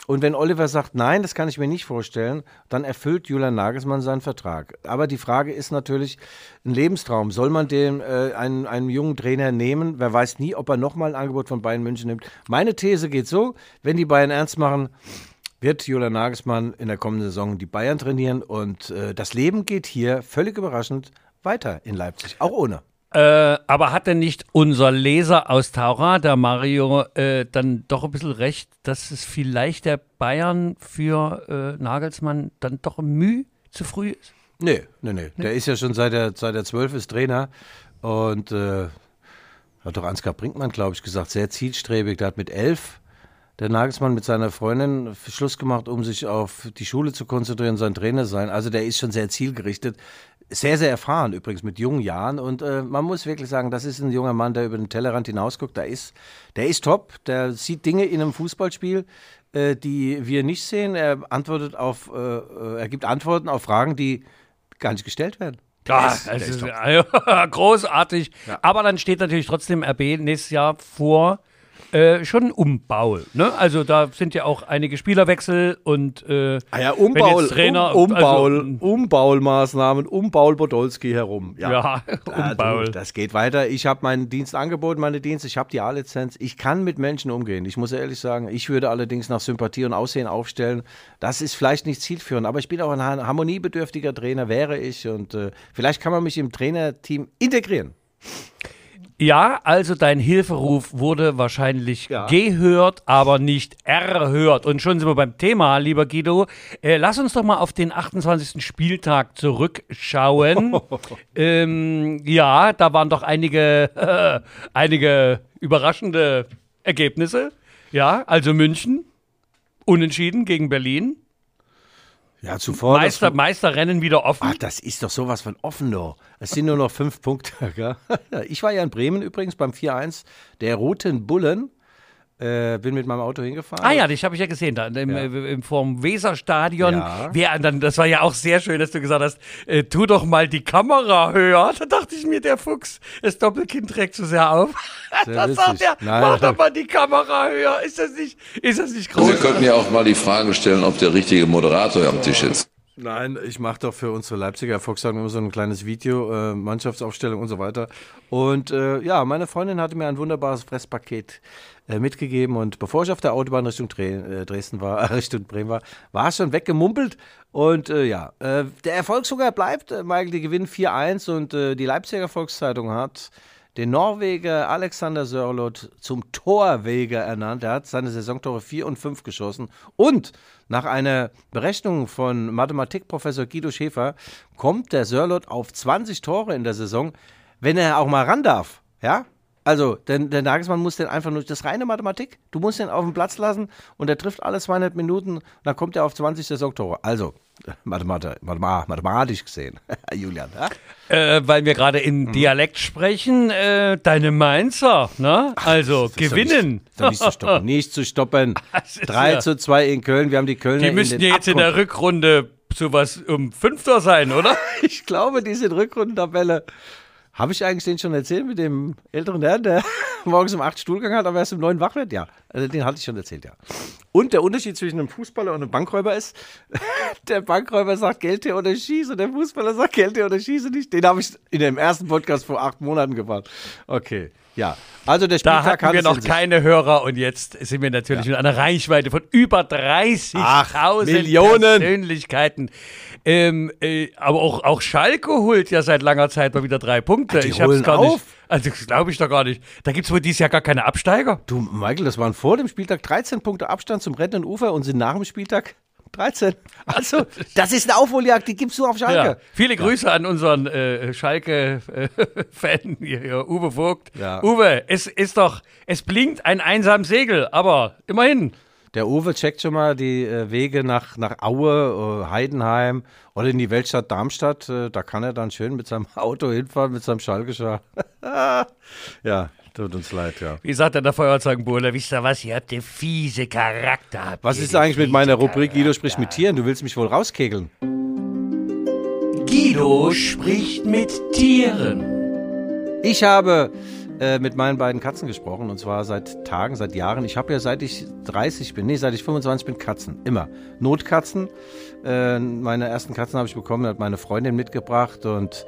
Und wenn Oliver sagt, nein, das kann ich mir nicht vorstellen, dann erfüllt Julian Nagelsmann seinen Vertrag. Aber die Frage ist natürlich ein Lebenstraum. Soll man den äh, einen, einen jungen Trainer nehmen? Wer weiß nie, ob er nochmal ein Angebot von Bayern München nimmt. Meine These geht so, wenn die Bayern ernst machen, wird Julian Nagelsmann in der kommenden Saison die Bayern trainieren und äh, das Leben geht hier völlig überraschend weiter in Leipzig, auch ohne. Äh, aber hat denn nicht unser Leser aus Taura, der Mario, äh, dann doch ein bisschen recht, dass es vielleicht der Bayern für äh, Nagelsmann dann doch Mühe zu früh ist? Nee, nee, nee. Der ist ja schon seit er, seit er zwölf ist Trainer und äh, hat doch Ansgar Brinkmann, glaube ich, gesagt, sehr zielstrebig. Der hat mit elf der Nagelsmann mit seiner Freundin Schluss gemacht, um sich auf die Schule zu konzentrieren, sein Trainer sein. Also der ist schon sehr zielgerichtet. Sehr, sehr erfahren übrigens mit jungen Jahren. Und äh, man muss wirklich sagen, das ist ein junger Mann, der über den Tellerrand hinausguckt. Der ist, der ist top. Der sieht Dinge in einem Fußballspiel, äh, die wir nicht sehen. Er antwortet auf, äh, äh er gibt Antworten auf Fragen, die gar nicht gestellt werden. Ja, es ist, großartig. Ja. Aber dann steht natürlich trotzdem RB nächstes Jahr vor äh, schon ein Umbau. Ne? Also da sind ja auch einige Spielerwechsel und äh, ah ja, Umbau, Trainer, um, Umbau, also, Umbaumaßnahmen, Umbau Podolski herum. Ja, ja Umbau. Ja, das geht weiter. Ich habe meinen Dienst angeboten, meine Dienste. Ich habe die A-Lizenz. Ich kann mit Menschen umgehen. Ich muss ehrlich sagen, ich würde allerdings nach Sympathie und Aussehen aufstellen. Das ist vielleicht nicht zielführend, aber ich bin auch ein harmoniebedürftiger Trainer, wäre ich. Und äh, vielleicht kann man mich im Trainerteam integrieren. Ja, also dein Hilferuf wurde wahrscheinlich ja. gehört, aber nicht erhört. Und schon sind wir beim Thema, lieber Guido. Äh, lass uns doch mal auf den 28. Spieltag zurückschauen. ähm, ja, da waren doch einige, äh, einige überraschende Ergebnisse. Ja, also München, unentschieden gegen Berlin. Ja, zuvor. Meister, Meisterrennen wieder offen. Ach, das ist doch sowas von offen, doch. Es sind nur noch fünf Punkte. Gell? Ich war ja in Bremen übrigens beim 4-1 der Roten Bullen. Äh, bin mit meinem Auto hingefahren. Ah ja, dich habe ich ja gesehen, da im, ja. Äh, im, vom Weserstadion. Ja. Wer, dann, das war ja auch sehr schön, dass du gesagt hast, äh, tu doch mal die Kamera höher. Da dachte ich mir, der Fuchs, das Doppelkind trägt zu sehr auf. Sehr da sagt er, mach doch mal die Kamera höher. Ist das nicht, ist das nicht groß? Wir könnten ja auch mal die Frage stellen, ob der richtige Moderator am Tisch ist. Nein, ich mache doch für unsere Leipziger Erfolgssagen immer so ein kleines Video, äh, Mannschaftsaufstellung und so weiter. Und äh, ja, meine Freundin hatte mir ein wunderbares Fresspaket äh, mitgegeben und bevor ich auf der Autobahn Richtung Dre äh, Dresden war, Richtung Bremen war, war es schon weggemumpelt. Und äh, ja, äh, der Erfolgshunger bleibt. Michael, die gewinnen 4-1 und die Leipziger Volkszeitung hat den Norweger Alexander Sörlot zum Torweger ernannt. Er hat seine Saisontore 4 und 5 geschossen. Und nach einer Berechnung von Mathematikprofessor Guido Schäfer kommt der Sörlot auf 20 Tore in der Saison, wenn er auch mal ran darf. Ja? Also, denn der Nagelsmann muss den einfach nur, das reine Mathematik, du musst ihn auf den Platz lassen und er trifft alle 200 Minuten und dann kommt er auf 20 Saisontore. Also, Mathematisch, gesehen, Julian. Ja? Äh, weil wir gerade in mhm. Dialekt sprechen, äh, deine Mainzer, ne? Also Ach, gewinnen. Doch nicht, doch nicht, zu stoppen. Nicht zu stoppen. 3 ja. zu 2 in Köln. Wir haben die Kölner. Die müssten ja jetzt Abkommen. in der Rückrunde sowas um Fünfter sein, oder? ich glaube, diese Rückrundentabelle habe ich eigentlich den schon erzählt mit dem älteren Herrn, der morgens um 8 Stuhlgang hat, aber erst um 9 wach wird? Ja, also den hatte ich schon erzählt, ja. Und der Unterschied zwischen einem Fußballer und einem Bankräuber ist, der Bankräuber sagt Geld her oder schieße der Fußballer sagt Geld her oder schieße nicht. Den habe ich in dem ersten Podcast vor acht Monaten gebracht. Okay. Ja, also der Spieltag Da hatten wir noch keine Hörer und jetzt sind wir natürlich ja. mit einer Reichweite von über 30.000 Millionen Persönlichkeiten. Ähm, äh, aber auch, auch Schalke holt ja seit langer Zeit mal wieder drei Punkte. Die ich hab's gar auf. nicht. Also das glaube ich doch gar nicht. Da gibt es wohl dieses Jahr gar keine Absteiger. Du, Michael, das waren vor dem Spieltag 13 Punkte Abstand zum rettenden Ufer und sind nach dem Spieltag 13. Also, das ist eine Aufholjagd, die gibt's nur auf Schalke. Ja. Viele Grüße ja. an unseren äh, Schalke-Fan, äh, Uwe Vogt. Ja. Uwe, es ist doch, es blinkt ein einsames Segel, aber immerhin. Der Uwe checkt schon mal die äh, Wege nach, nach Aue, äh, Heidenheim oder in die Weltstadt Darmstadt. Äh, da kann er dann schön mit seinem Auto hinfahren, mit seinem Schalke. ja, Tut uns leid, ja. Wie sagt denn der Feuerzeugenbulle? Wisst ihr was? Ihr habt den fiese Charakter. Was ist eigentlich mit meiner Rubrik Guido spricht mit Tieren? Du willst mich wohl rauskegeln. Guido spricht mit Tieren. Ich habe äh, mit meinen beiden Katzen gesprochen und zwar seit Tagen, seit Jahren. Ich habe ja seit ich 30 bin, nee, seit ich 25 bin, Katzen. Immer. Notkatzen. Äh, meine ersten Katzen habe ich bekommen, hat meine Freundin mitgebracht und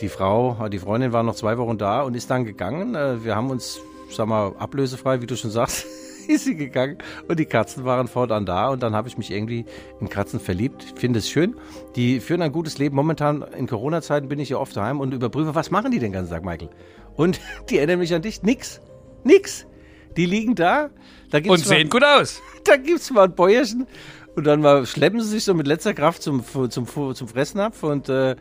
die Frau, die Freundin war noch zwei Wochen da und ist dann gegangen. Äh, wir haben uns, sag mal, ablösefrei, wie du schon sagst, ist sie gegangen und die Katzen waren fortan da und dann habe ich mich irgendwie in Katzen verliebt. Ich finde es schön. Die führen ein gutes Leben. Momentan in Corona-Zeiten bin ich ja oft daheim und überprüfe, was machen die den ganzen Tag, Michael? Und die erinnern mich an dich. Nix. Nix. Die liegen da. da gibt's Und sehen gut aus. Da gibt's mal ein Bäuerchen und dann mal schleppen sie sich so mit letzter Kraft zum, zum, zum Fressnapf und äh,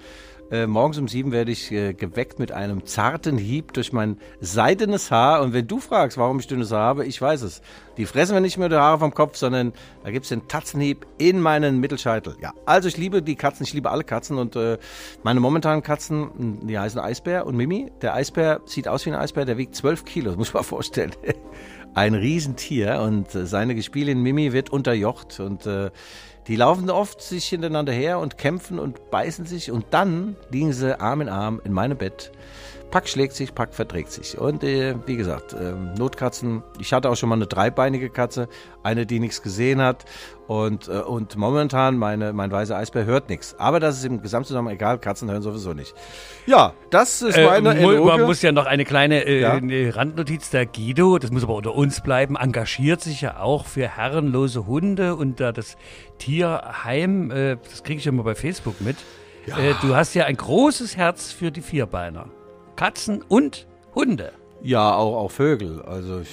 äh, morgens um sieben werde ich äh, geweckt mit einem zarten Hieb durch mein seidenes Haar. Und wenn du fragst, warum ich dünnes Haar habe, ich weiß es. Die fressen wir nicht mehr die Haare vom Kopf, sondern da gibt es den Tatzenhieb in meinen Mittelscheitel. Ja, also ich liebe die Katzen, ich liebe alle Katzen und äh, meine momentanen Katzen, die heißen Eisbär und Mimi. Der Eisbär sieht aus wie ein Eisbär, der wiegt zwölf Kilo, muss man vorstellen. ein Riesentier und äh, seine Gespielin Mimi wird unterjocht und äh, die laufen oft sich hintereinander her und kämpfen und beißen sich und dann liegen sie Arm in Arm in meinem Bett. Pack schlägt sich, Pack verträgt sich. Und äh, wie gesagt, äh, Notkatzen, ich hatte auch schon mal eine dreibeinige Katze, eine, die nichts gesehen hat. Und, äh, und momentan, meine, mein weißer Eisbär hört nichts. Aber das ist im Gesamtzusammenhang egal, Katzen hören sowieso nicht. Ja, das ist meine äh. Man muss ja noch eine kleine äh, Ja. Randnotiz. Der Guido, das muss aber unter uns bleiben, engagiert sich ja auch für herrenlose Hunde und da das Tierheim, äh, das kriege ich immer bei Facebook mit. Äh, du hast ja ein großes Herz für die Vierbeiner. Katzen und Hunde. Ja, auch, auch Vögel. Also ich,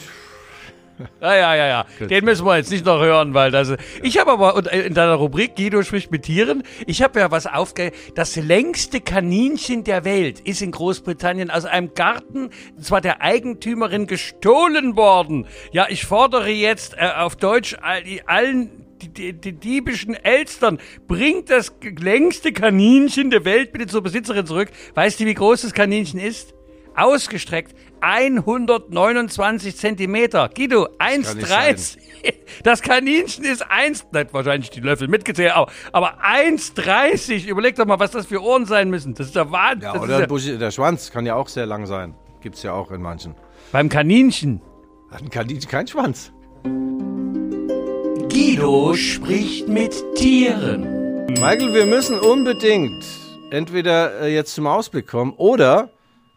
Ja, ja, ja, ja. Den müssen wir jetzt nicht noch hören, weil das. Ich habe aber äh, in deiner Rubrik Guido spricht mit Tieren. Ich habe ja was aufge. Das längste Kaninchen der Welt ist in Großbritannien aus einem Garten, und zwar der Eigentümerin gestohlen worden. Ja, ich fordere jetzt äh, auf Deutsch all, allen die, die, die diebischen Elstern, bringt das längste Kaninchen der Welt bitte zur Besitzerin zurück. Weißt du, wie groß das Kaninchen ist? Ausgestreckt 129 Zentimeter. Guido, kann nicht 1,30. Das Kaninchen ist 1, nicht wahrscheinlich die Löffel mitgezählt, aber, aber 1,30. Überleg doch mal, was das für Ohren sein müssen. Das ist der Wahnsinn. ja, oder ist ein Busch, der Schwanz kann ja auch sehr lang sein. Gibt's ja auch in manchen. beim Kaninchen. Hat ein Kaninchen keinen Schwanz. Guido spricht mit Tieren. Michael, wir müssen unbedingt entweder äh, jetzt zum Ausblick kommen oder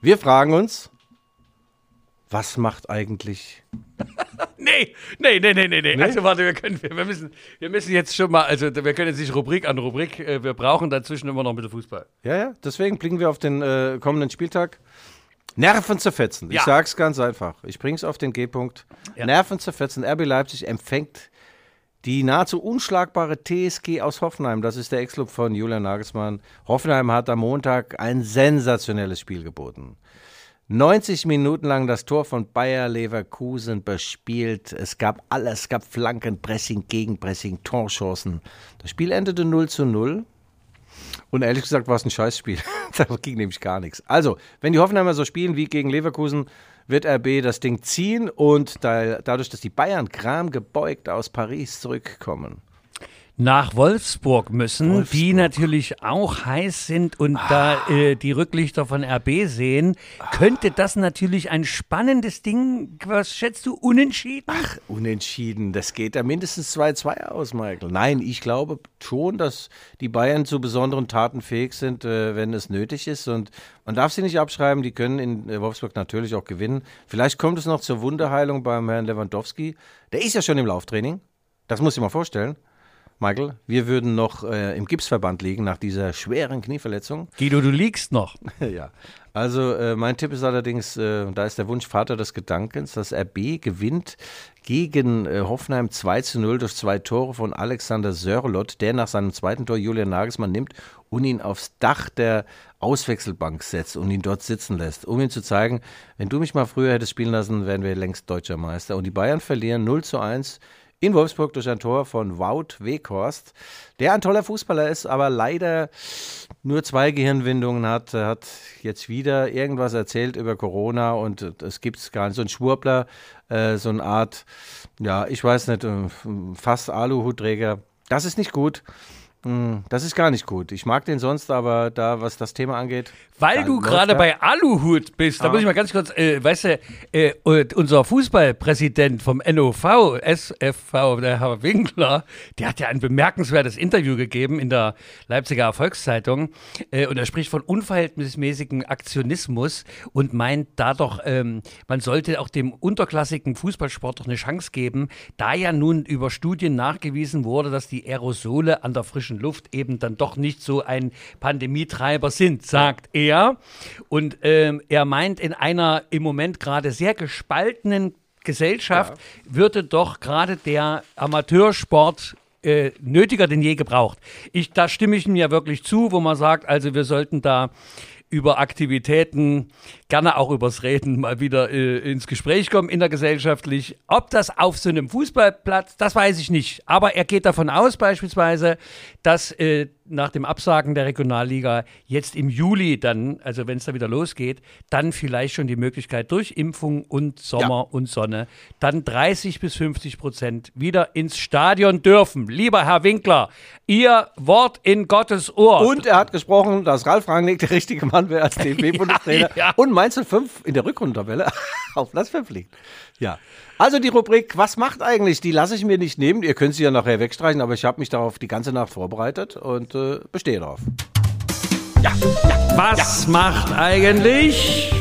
wir fragen uns, was macht eigentlich Nee, nee, nee, nee, nee, nee. Also warte, wir können, wir, wir müssen, wir müssen jetzt schon mal, also wir können jetzt nicht Rubrik an Rubrik, äh, wir brauchen dazwischen immer noch ein bisschen Fußball. Ja, ja, deswegen blicken wir auf den äh, kommenden Spieltag. Nerven zerfetzen. Ich Ja. sag's ganz einfach. Ich bring's auf den G-Punkt. Ja. Nerven zerfetzen. RB Leipzig empfängt die nahezu unschlagbare TSG aus Hoffenheim. Das ist der Ex-Club von Julian Nagelsmann. Hoffenheim hat am Montag ein sensationelles Spiel geboten. 90 Minuten lang das Tor von Bayer Leverkusen bespielt. Es gab alles, es gab Flanken, Pressing, Gegenpressing, Torchancen. Das Spiel endete 0 zu 0. Und ehrlich gesagt war es ein Scheißspiel. da ging nämlich gar nichts. Also, wenn die Hoffenheimer so spielen wie gegen Leverkusen, wird RB das Ding ziehen und da, dadurch, dass die Bayern Kram gebeugt aus Paris zurückkommen. Nach Wolfsburg müssen, Wolfsburg. die natürlich auch heiß sind und da äh, die Rücklichter von RB sehen, könnte das natürlich ein spannendes Ding, was schätzt du, unentschieden? Ach, unentschieden. Das geht ja mindestens 2-2 aus, Michael. Nein, ich glaube schon, dass die Bayern zu besonderen Taten fähig sind, äh, wenn es nötig ist. Und man darf sie nicht abschreiben. Die können in äh, Wolfsburg natürlich auch gewinnen. Vielleicht kommt es noch zur Wunderheilung beim Herrn Lewandowski. Der ist ja schon im Lauftraining. Das muss ich mal vorstellen. Michael, wir würden noch äh, im Gipsverband liegen nach dieser schweren Knieverletzung. Guido, du liegst noch. ja. Also äh, mein Tipp ist allerdings, äh, da ist der Wunsch Vater des Gedankens, dass RB gewinnt gegen äh, Hoffenheim 2 zu 0 durch zwei Tore von Alexander Sörlot, der nach seinem zweiten Tor Julian Nagelsmann nimmt und ihn aufs Dach der Auswechselbank setzt und ihn dort sitzen lässt, um ihm zu zeigen, wenn du mich mal früher hättest spielen lassen, wären wir längst deutscher Meister. Und die Bayern verlieren 0 zu 1 in Wolfsburg durch ein Tor von Wout Weghorst, der ein toller Fußballer ist, aber leider nur zwei Gehirnwindungen hat. Er hat jetzt wieder irgendwas erzählt über Corona und es gibt gar nicht. So ein Schwurbler, äh, so eine Art, ja, ich weiß nicht, äh, fast Aluhutträger. Das ist nicht gut. Das ist gar nicht gut. Ich mag den sonst, aber da, was das Thema angeht. Weil du gerade er. bei Aluhut bist, da muss ich mal ganz kurz, äh, weißt du, äh, unser Fußballpräsident vom NOV, SFV, der Herr Winkler, der hat ja ein bemerkenswertes Interview gegeben in der Leipziger Erfolgszeitung äh, und er spricht von unverhältnismäßigen Aktionismus und meint da doch, ähm, man sollte auch dem unterklassigen Fußballsport doch eine Chance geben, da ja nun über Studien nachgewiesen wurde, dass die Aerosole an der frischen Luft eben dann doch nicht so ein Pandemietreiber sind, sagt er. Und ähm, er meint, in einer im Moment gerade sehr gespaltenen Gesellschaft würde doch gerade der Amateursport äh, nötiger denn je gebraucht. Ich, da stimme ich ihm ja wirklich zu, wo man sagt, also wir sollten da über Aktivitäten, gerne auch übers Reden mal wieder äh, ins Gespräch kommen innergesellschaftlich. Ob das auf so einem Fußballplatz, das weiß ich nicht. Aber er geht davon aus beispielsweise, dass äh, nach dem Absagen der Regionalliga jetzt im Juli dann, also wenn es da wieder losgeht, dann vielleicht schon die Möglichkeit durch Impfung und Sommer und Sonne, dann 30 bis 50 Prozent wieder ins Stadion dürfen. Lieber Herr Winkler, Ihr Wort in Gottes Ohr. Und er hat gesprochen, dass Ralf Rangnick der richtige Mann wäre als DFB-Bundestrainer Ja, ja. und Mainz 05 in der Rückrundentabelle auf Platz 5 liegt. Ja. Also die Rubrik, was macht eigentlich? Die lasse ich mir nicht nehmen. Ihr könnt sie ja nachher wegstreichen, aber ich habe mich darauf die ganze Nacht vorbereitet und äh, bestehe darauf. Was macht eigentlich?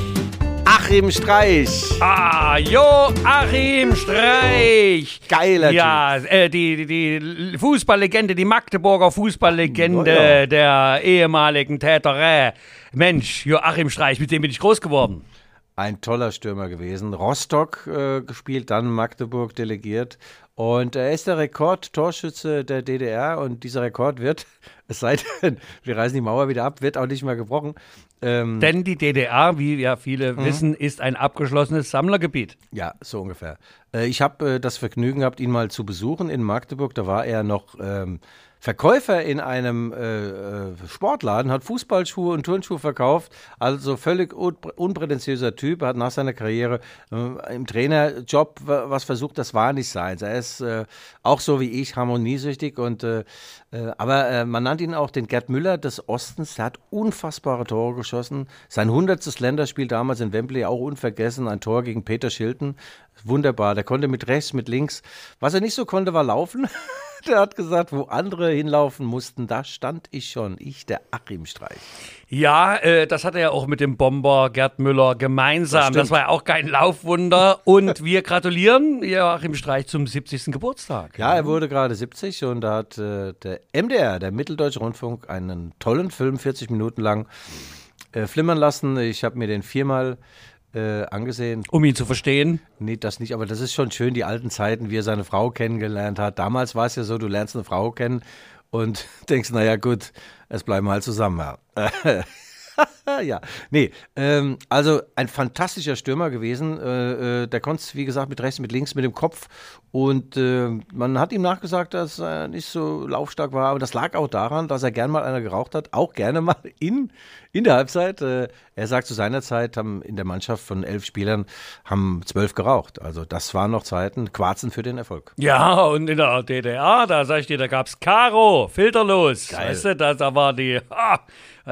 Achim Streich. Ah, Jo Achim Streich. Geiler Ja, äh, die, die, die Fußballlegende, die Magdeburger Fußballlegende Oh ja. der ehemaligen Täterä. Mensch, Joachim Streich, mit dem bin ich groß geworden. Ein toller Stürmer gewesen. Rostock äh, gespielt, dann Magdeburg delegiert. Und er ist der Rekord-Torschütze der DDR. Und dieser Rekord wird, es sei denn, wir reißen die Mauer wieder ab, wird auch nicht mehr gebrochen. Ähm, Denn die DDR, wie ja viele Mhm. wissen, ist ein abgeschlossenes Sammlergebiet. Ja, so ungefähr. Äh, ich habe äh, das Vergnügen gehabt, ihn mal zu besuchen in Magdeburg. Da war er noch ähm, Verkäufer in einem äh, äh, Sportladen, hat Fußballschuhe und Turnschuhe verkauft. Also völlig un unprätentiöser Typ, hat nach seiner Karriere äh, im Trainerjob wa- was versucht, das war nicht seins. Er ist äh, auch so wie ich harmoniesüchtig und äh, äh, aber äh, man nannte ihn auch den Gerd Müller des Ostens. Er hat unfassbare Tore geschossen. Sein hundertstes Länderspiel damals in Wembley auch unvergessen. Ein Tor gegen Peter Schilten. Wunderbar. Der konnte mit rechts, mit links. Was er nicht so konnte, war laufen. Der hat gesagt, wo andere hinlaufen mussten, da stand ich schon. Ich, der Achim Streich. Ja, äh, das hat er ja auch mit dem Bomber Gerd Müller gemeinsam. Das Das, war ja auch kein Laufwunder. Und wir gratulieren Joachim Streich zum 70. Geburtstag. Ja, er wurde gerade 70 und da hat äh, der MDR, der Mitteldeutsche Rundfunk, einen tollen Film, 40 Minuten lang, äh, flimmern lassen. Ich habe mir den viermal äh, angesehen. Um ihn zu verstehen. Nee, das nicht, aber das ist schon schön, die alten Zeiten, wie er seine Frau kennengelernt hat. Damals war es ja so, du lernst eine Frau kennen und denkst, naja gut, es bleiben halt zusammen. Ja. ja, nee, ähm, also ein fantastischer Stürmer gewesen. Äh, äh, der konnte es, wie gesagt, mit rechts, mit links, mit dem Kopf. Und äh, man hat ihm nachgesagt, dass er nicht so laufstark war. Aber das lag auch daran, dass er gern mal einer geraucht hat. Auch gerne mal in, in der Halbzeit. Äh, er sagt, zu seiner Zeit haben in der Mannschaft von elf Spielern haben zwölf geraucht. Also das waren noch Zeiten, Quarzen für den Erfolg. Ja, und in der DDR, da sag ich dir, da gab's Karo, filterlos. Geil. Weißt du, da, da war die, ah,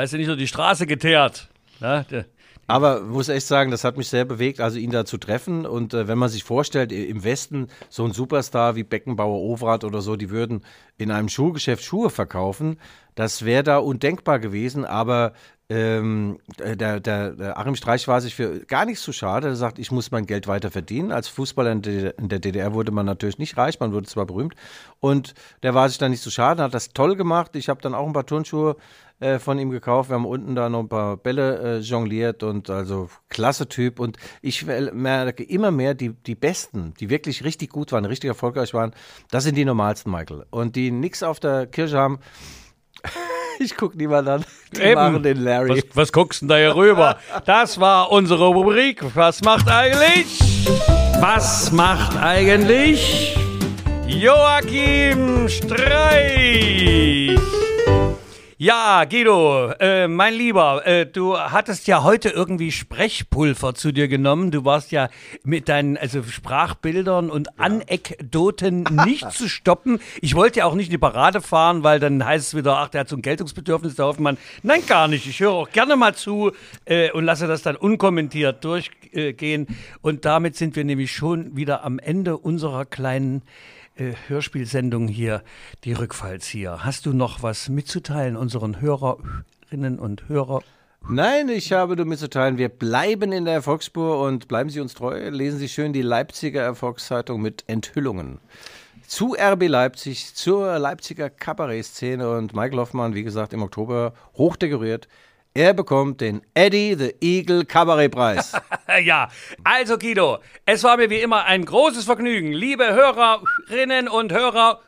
ist ja nicht nur die Straße geteert. Ne? Aber muss echt sagen, das hat mich sehr bewegt, also ihn da zu treffen. Und äh, wenn man sich vorstellt, im Westen so ein Superstar wie Beckenbauer, Overath oder so, die würden in einem Schuhgeschäft Schuhe verkaufen, das wäre da undenkbar gewesen. Aber ähm, der, der, der Achim Streich war sich für gar nichts zu schade. Er sagt, ich muss mein Geld weiter verdienen. Als Fußballer in der, in der DDR wurde man natürlich nicht reich, man wurde zwar berühmt. Und der war sich da nicht zu schade, hat das toll gemacht. Ich habe dann auch ein paar Turnschuhe äh, von ihm gekauft. Wir haben unten da noch ein paar Bälle äh, jongliert und also klasse Typ. Und ich merke immer mehr, die, die Besten, die wirklich richtig gut waren, richtig erfolgreich waren, das sind die normalsten, Michael. Und die nix auf der Kirsche haben, ich gucke niemand an. Die Eben. machen den Larry. Was, was guckst denn da hier rüber? Das war unsere Rubrik. Was macht eigentlich? Was macht eigentlich Joachim Streich? Ja, Guido, äh, mein Lieber, äh, du hattest ja heute irgendwie Sprechpulver zu dir genommen. Du warst ja mit deinen also Sprachbildern und Anekdoten nicht zu stoppen. Ich wollte ja auch nicht in die Parade fahren, weil dann heißt es wieder, ach, der hat so ein Geltungsbedürfnis, der Hoffmann. Nein, gar nicht. Ich höre auch gerne mal zu äh, und lasse das dann unkommentiert durchgehen. Und damit sind wir nämlich schon wieder am Ende unserer kleinen äh, Hörspielsendung hier, die Rückfallzieher. Hast du noch was mitzuteilen unseren Hörerinnen und Hörer? Nein, ich habe nur mitzuteilen, wir bleiben in der Erfolgsspur und bleiben Sie uns treu. Lesen Sie schön die Leipziger Erfolgszeitung mit Enthüllungen. Zu RB Leipzig, zur Leipziger Kabarettszene und Michael Hoffmann, wie gesagt, im Oktober hochdekoriert. Er bekommt den Eddie the Eagle Kabarettpreis. ja, also Guido, es war mir wie immer ein großes Vergnügen. Liebe Hörerinnen und Hörer,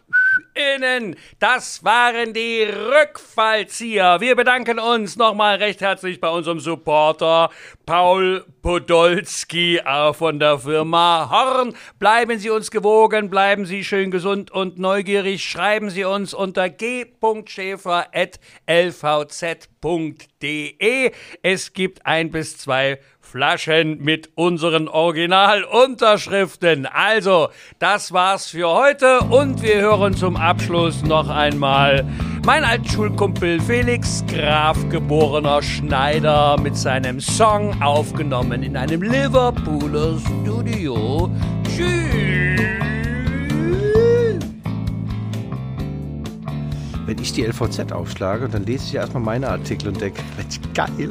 Innen, das waren die Rückfallzieher. Wir bedanken uns nochmal recht herzlich bei unserem Supporter Paul Podolski von der Firma Horn. Bleiben Sie uns gewogen, bleiben Sie schön gesund und neugierig. Schreiben Sie uns unter g.schäfer.lvz.de. Es gibt ein bis zwei Flaschen mit unseren Originalunterschriften. Also, das war's für heute und wir hören zum Abschluss noch einmal mein Altschulkumpel Felix Graf, geborener Schneider, mit seinem Song aufgenommen in einem Liverpooler Studio. Tschüss! Wenn ich die LVZ aufschlage, dann lese ich erstmal meine Artikel und denke, Mensch, geil,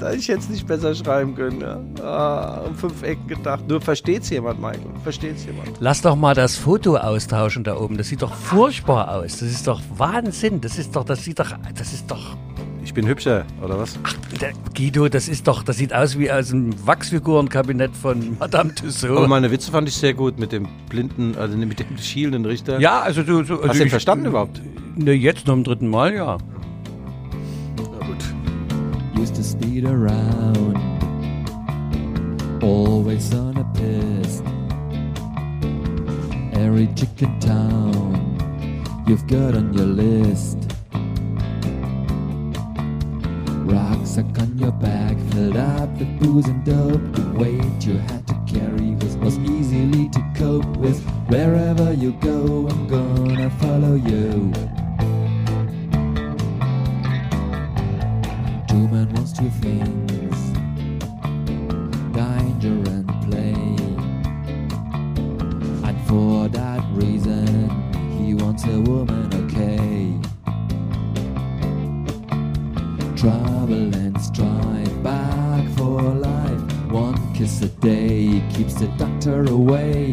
da ich jetzt nicht besser schreiben können. Ja. Ah, um fünf Ecken gedacht. Nur versteht's jemand, Michael? Versteht's jemand? Lass doch mal das Foto austauschen da oben. Das sieht doch furchtbar aus. Das ist doch Wahnsinn. Das ist doch, das sieht doch, das ist doch. Ich bin hübscher, oder was? Ach, der Guido, das ist doch, das sieht aus wie aus einem Wachsfigurenkabinett von Madame Tussauds. Aber meine Witze fand ich sehr gut mit dem blinden, also mit dem schielenden Richter. Ja, also du. Hast also du ihn ich- verstanden überhaupt? Ne, jetzt noch im dritten Mal, ja. Na gut. Used to speed around, always on a piss. Every chicken town you've got on your list. Rucksack on your back, filled up with booze and dope. The weight you had to carry was, was easily to cope with. Wherever you go, I'm gonna follow you. Two men wants two things danger and play. And for that reason, he wants a woman, okay. Trouble and strife, back for life. One kiss a day keeps the doctor away.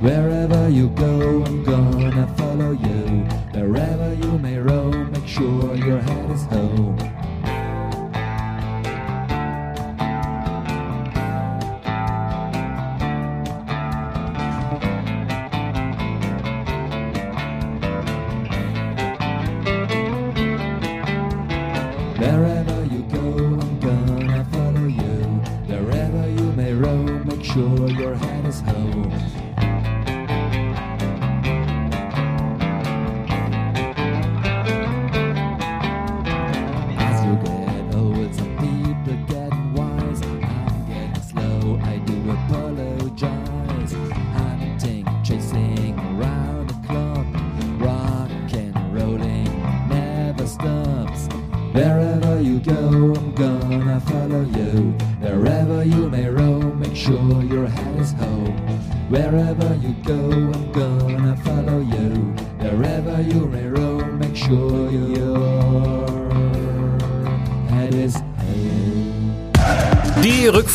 Wherever you go, I'm gonna follow you. Wherever you may roam, make sure your head is home.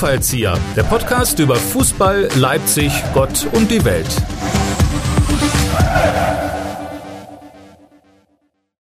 Die Rückfallzieher, der Podcast über Fußball, Leipzig, Gott und die Welt.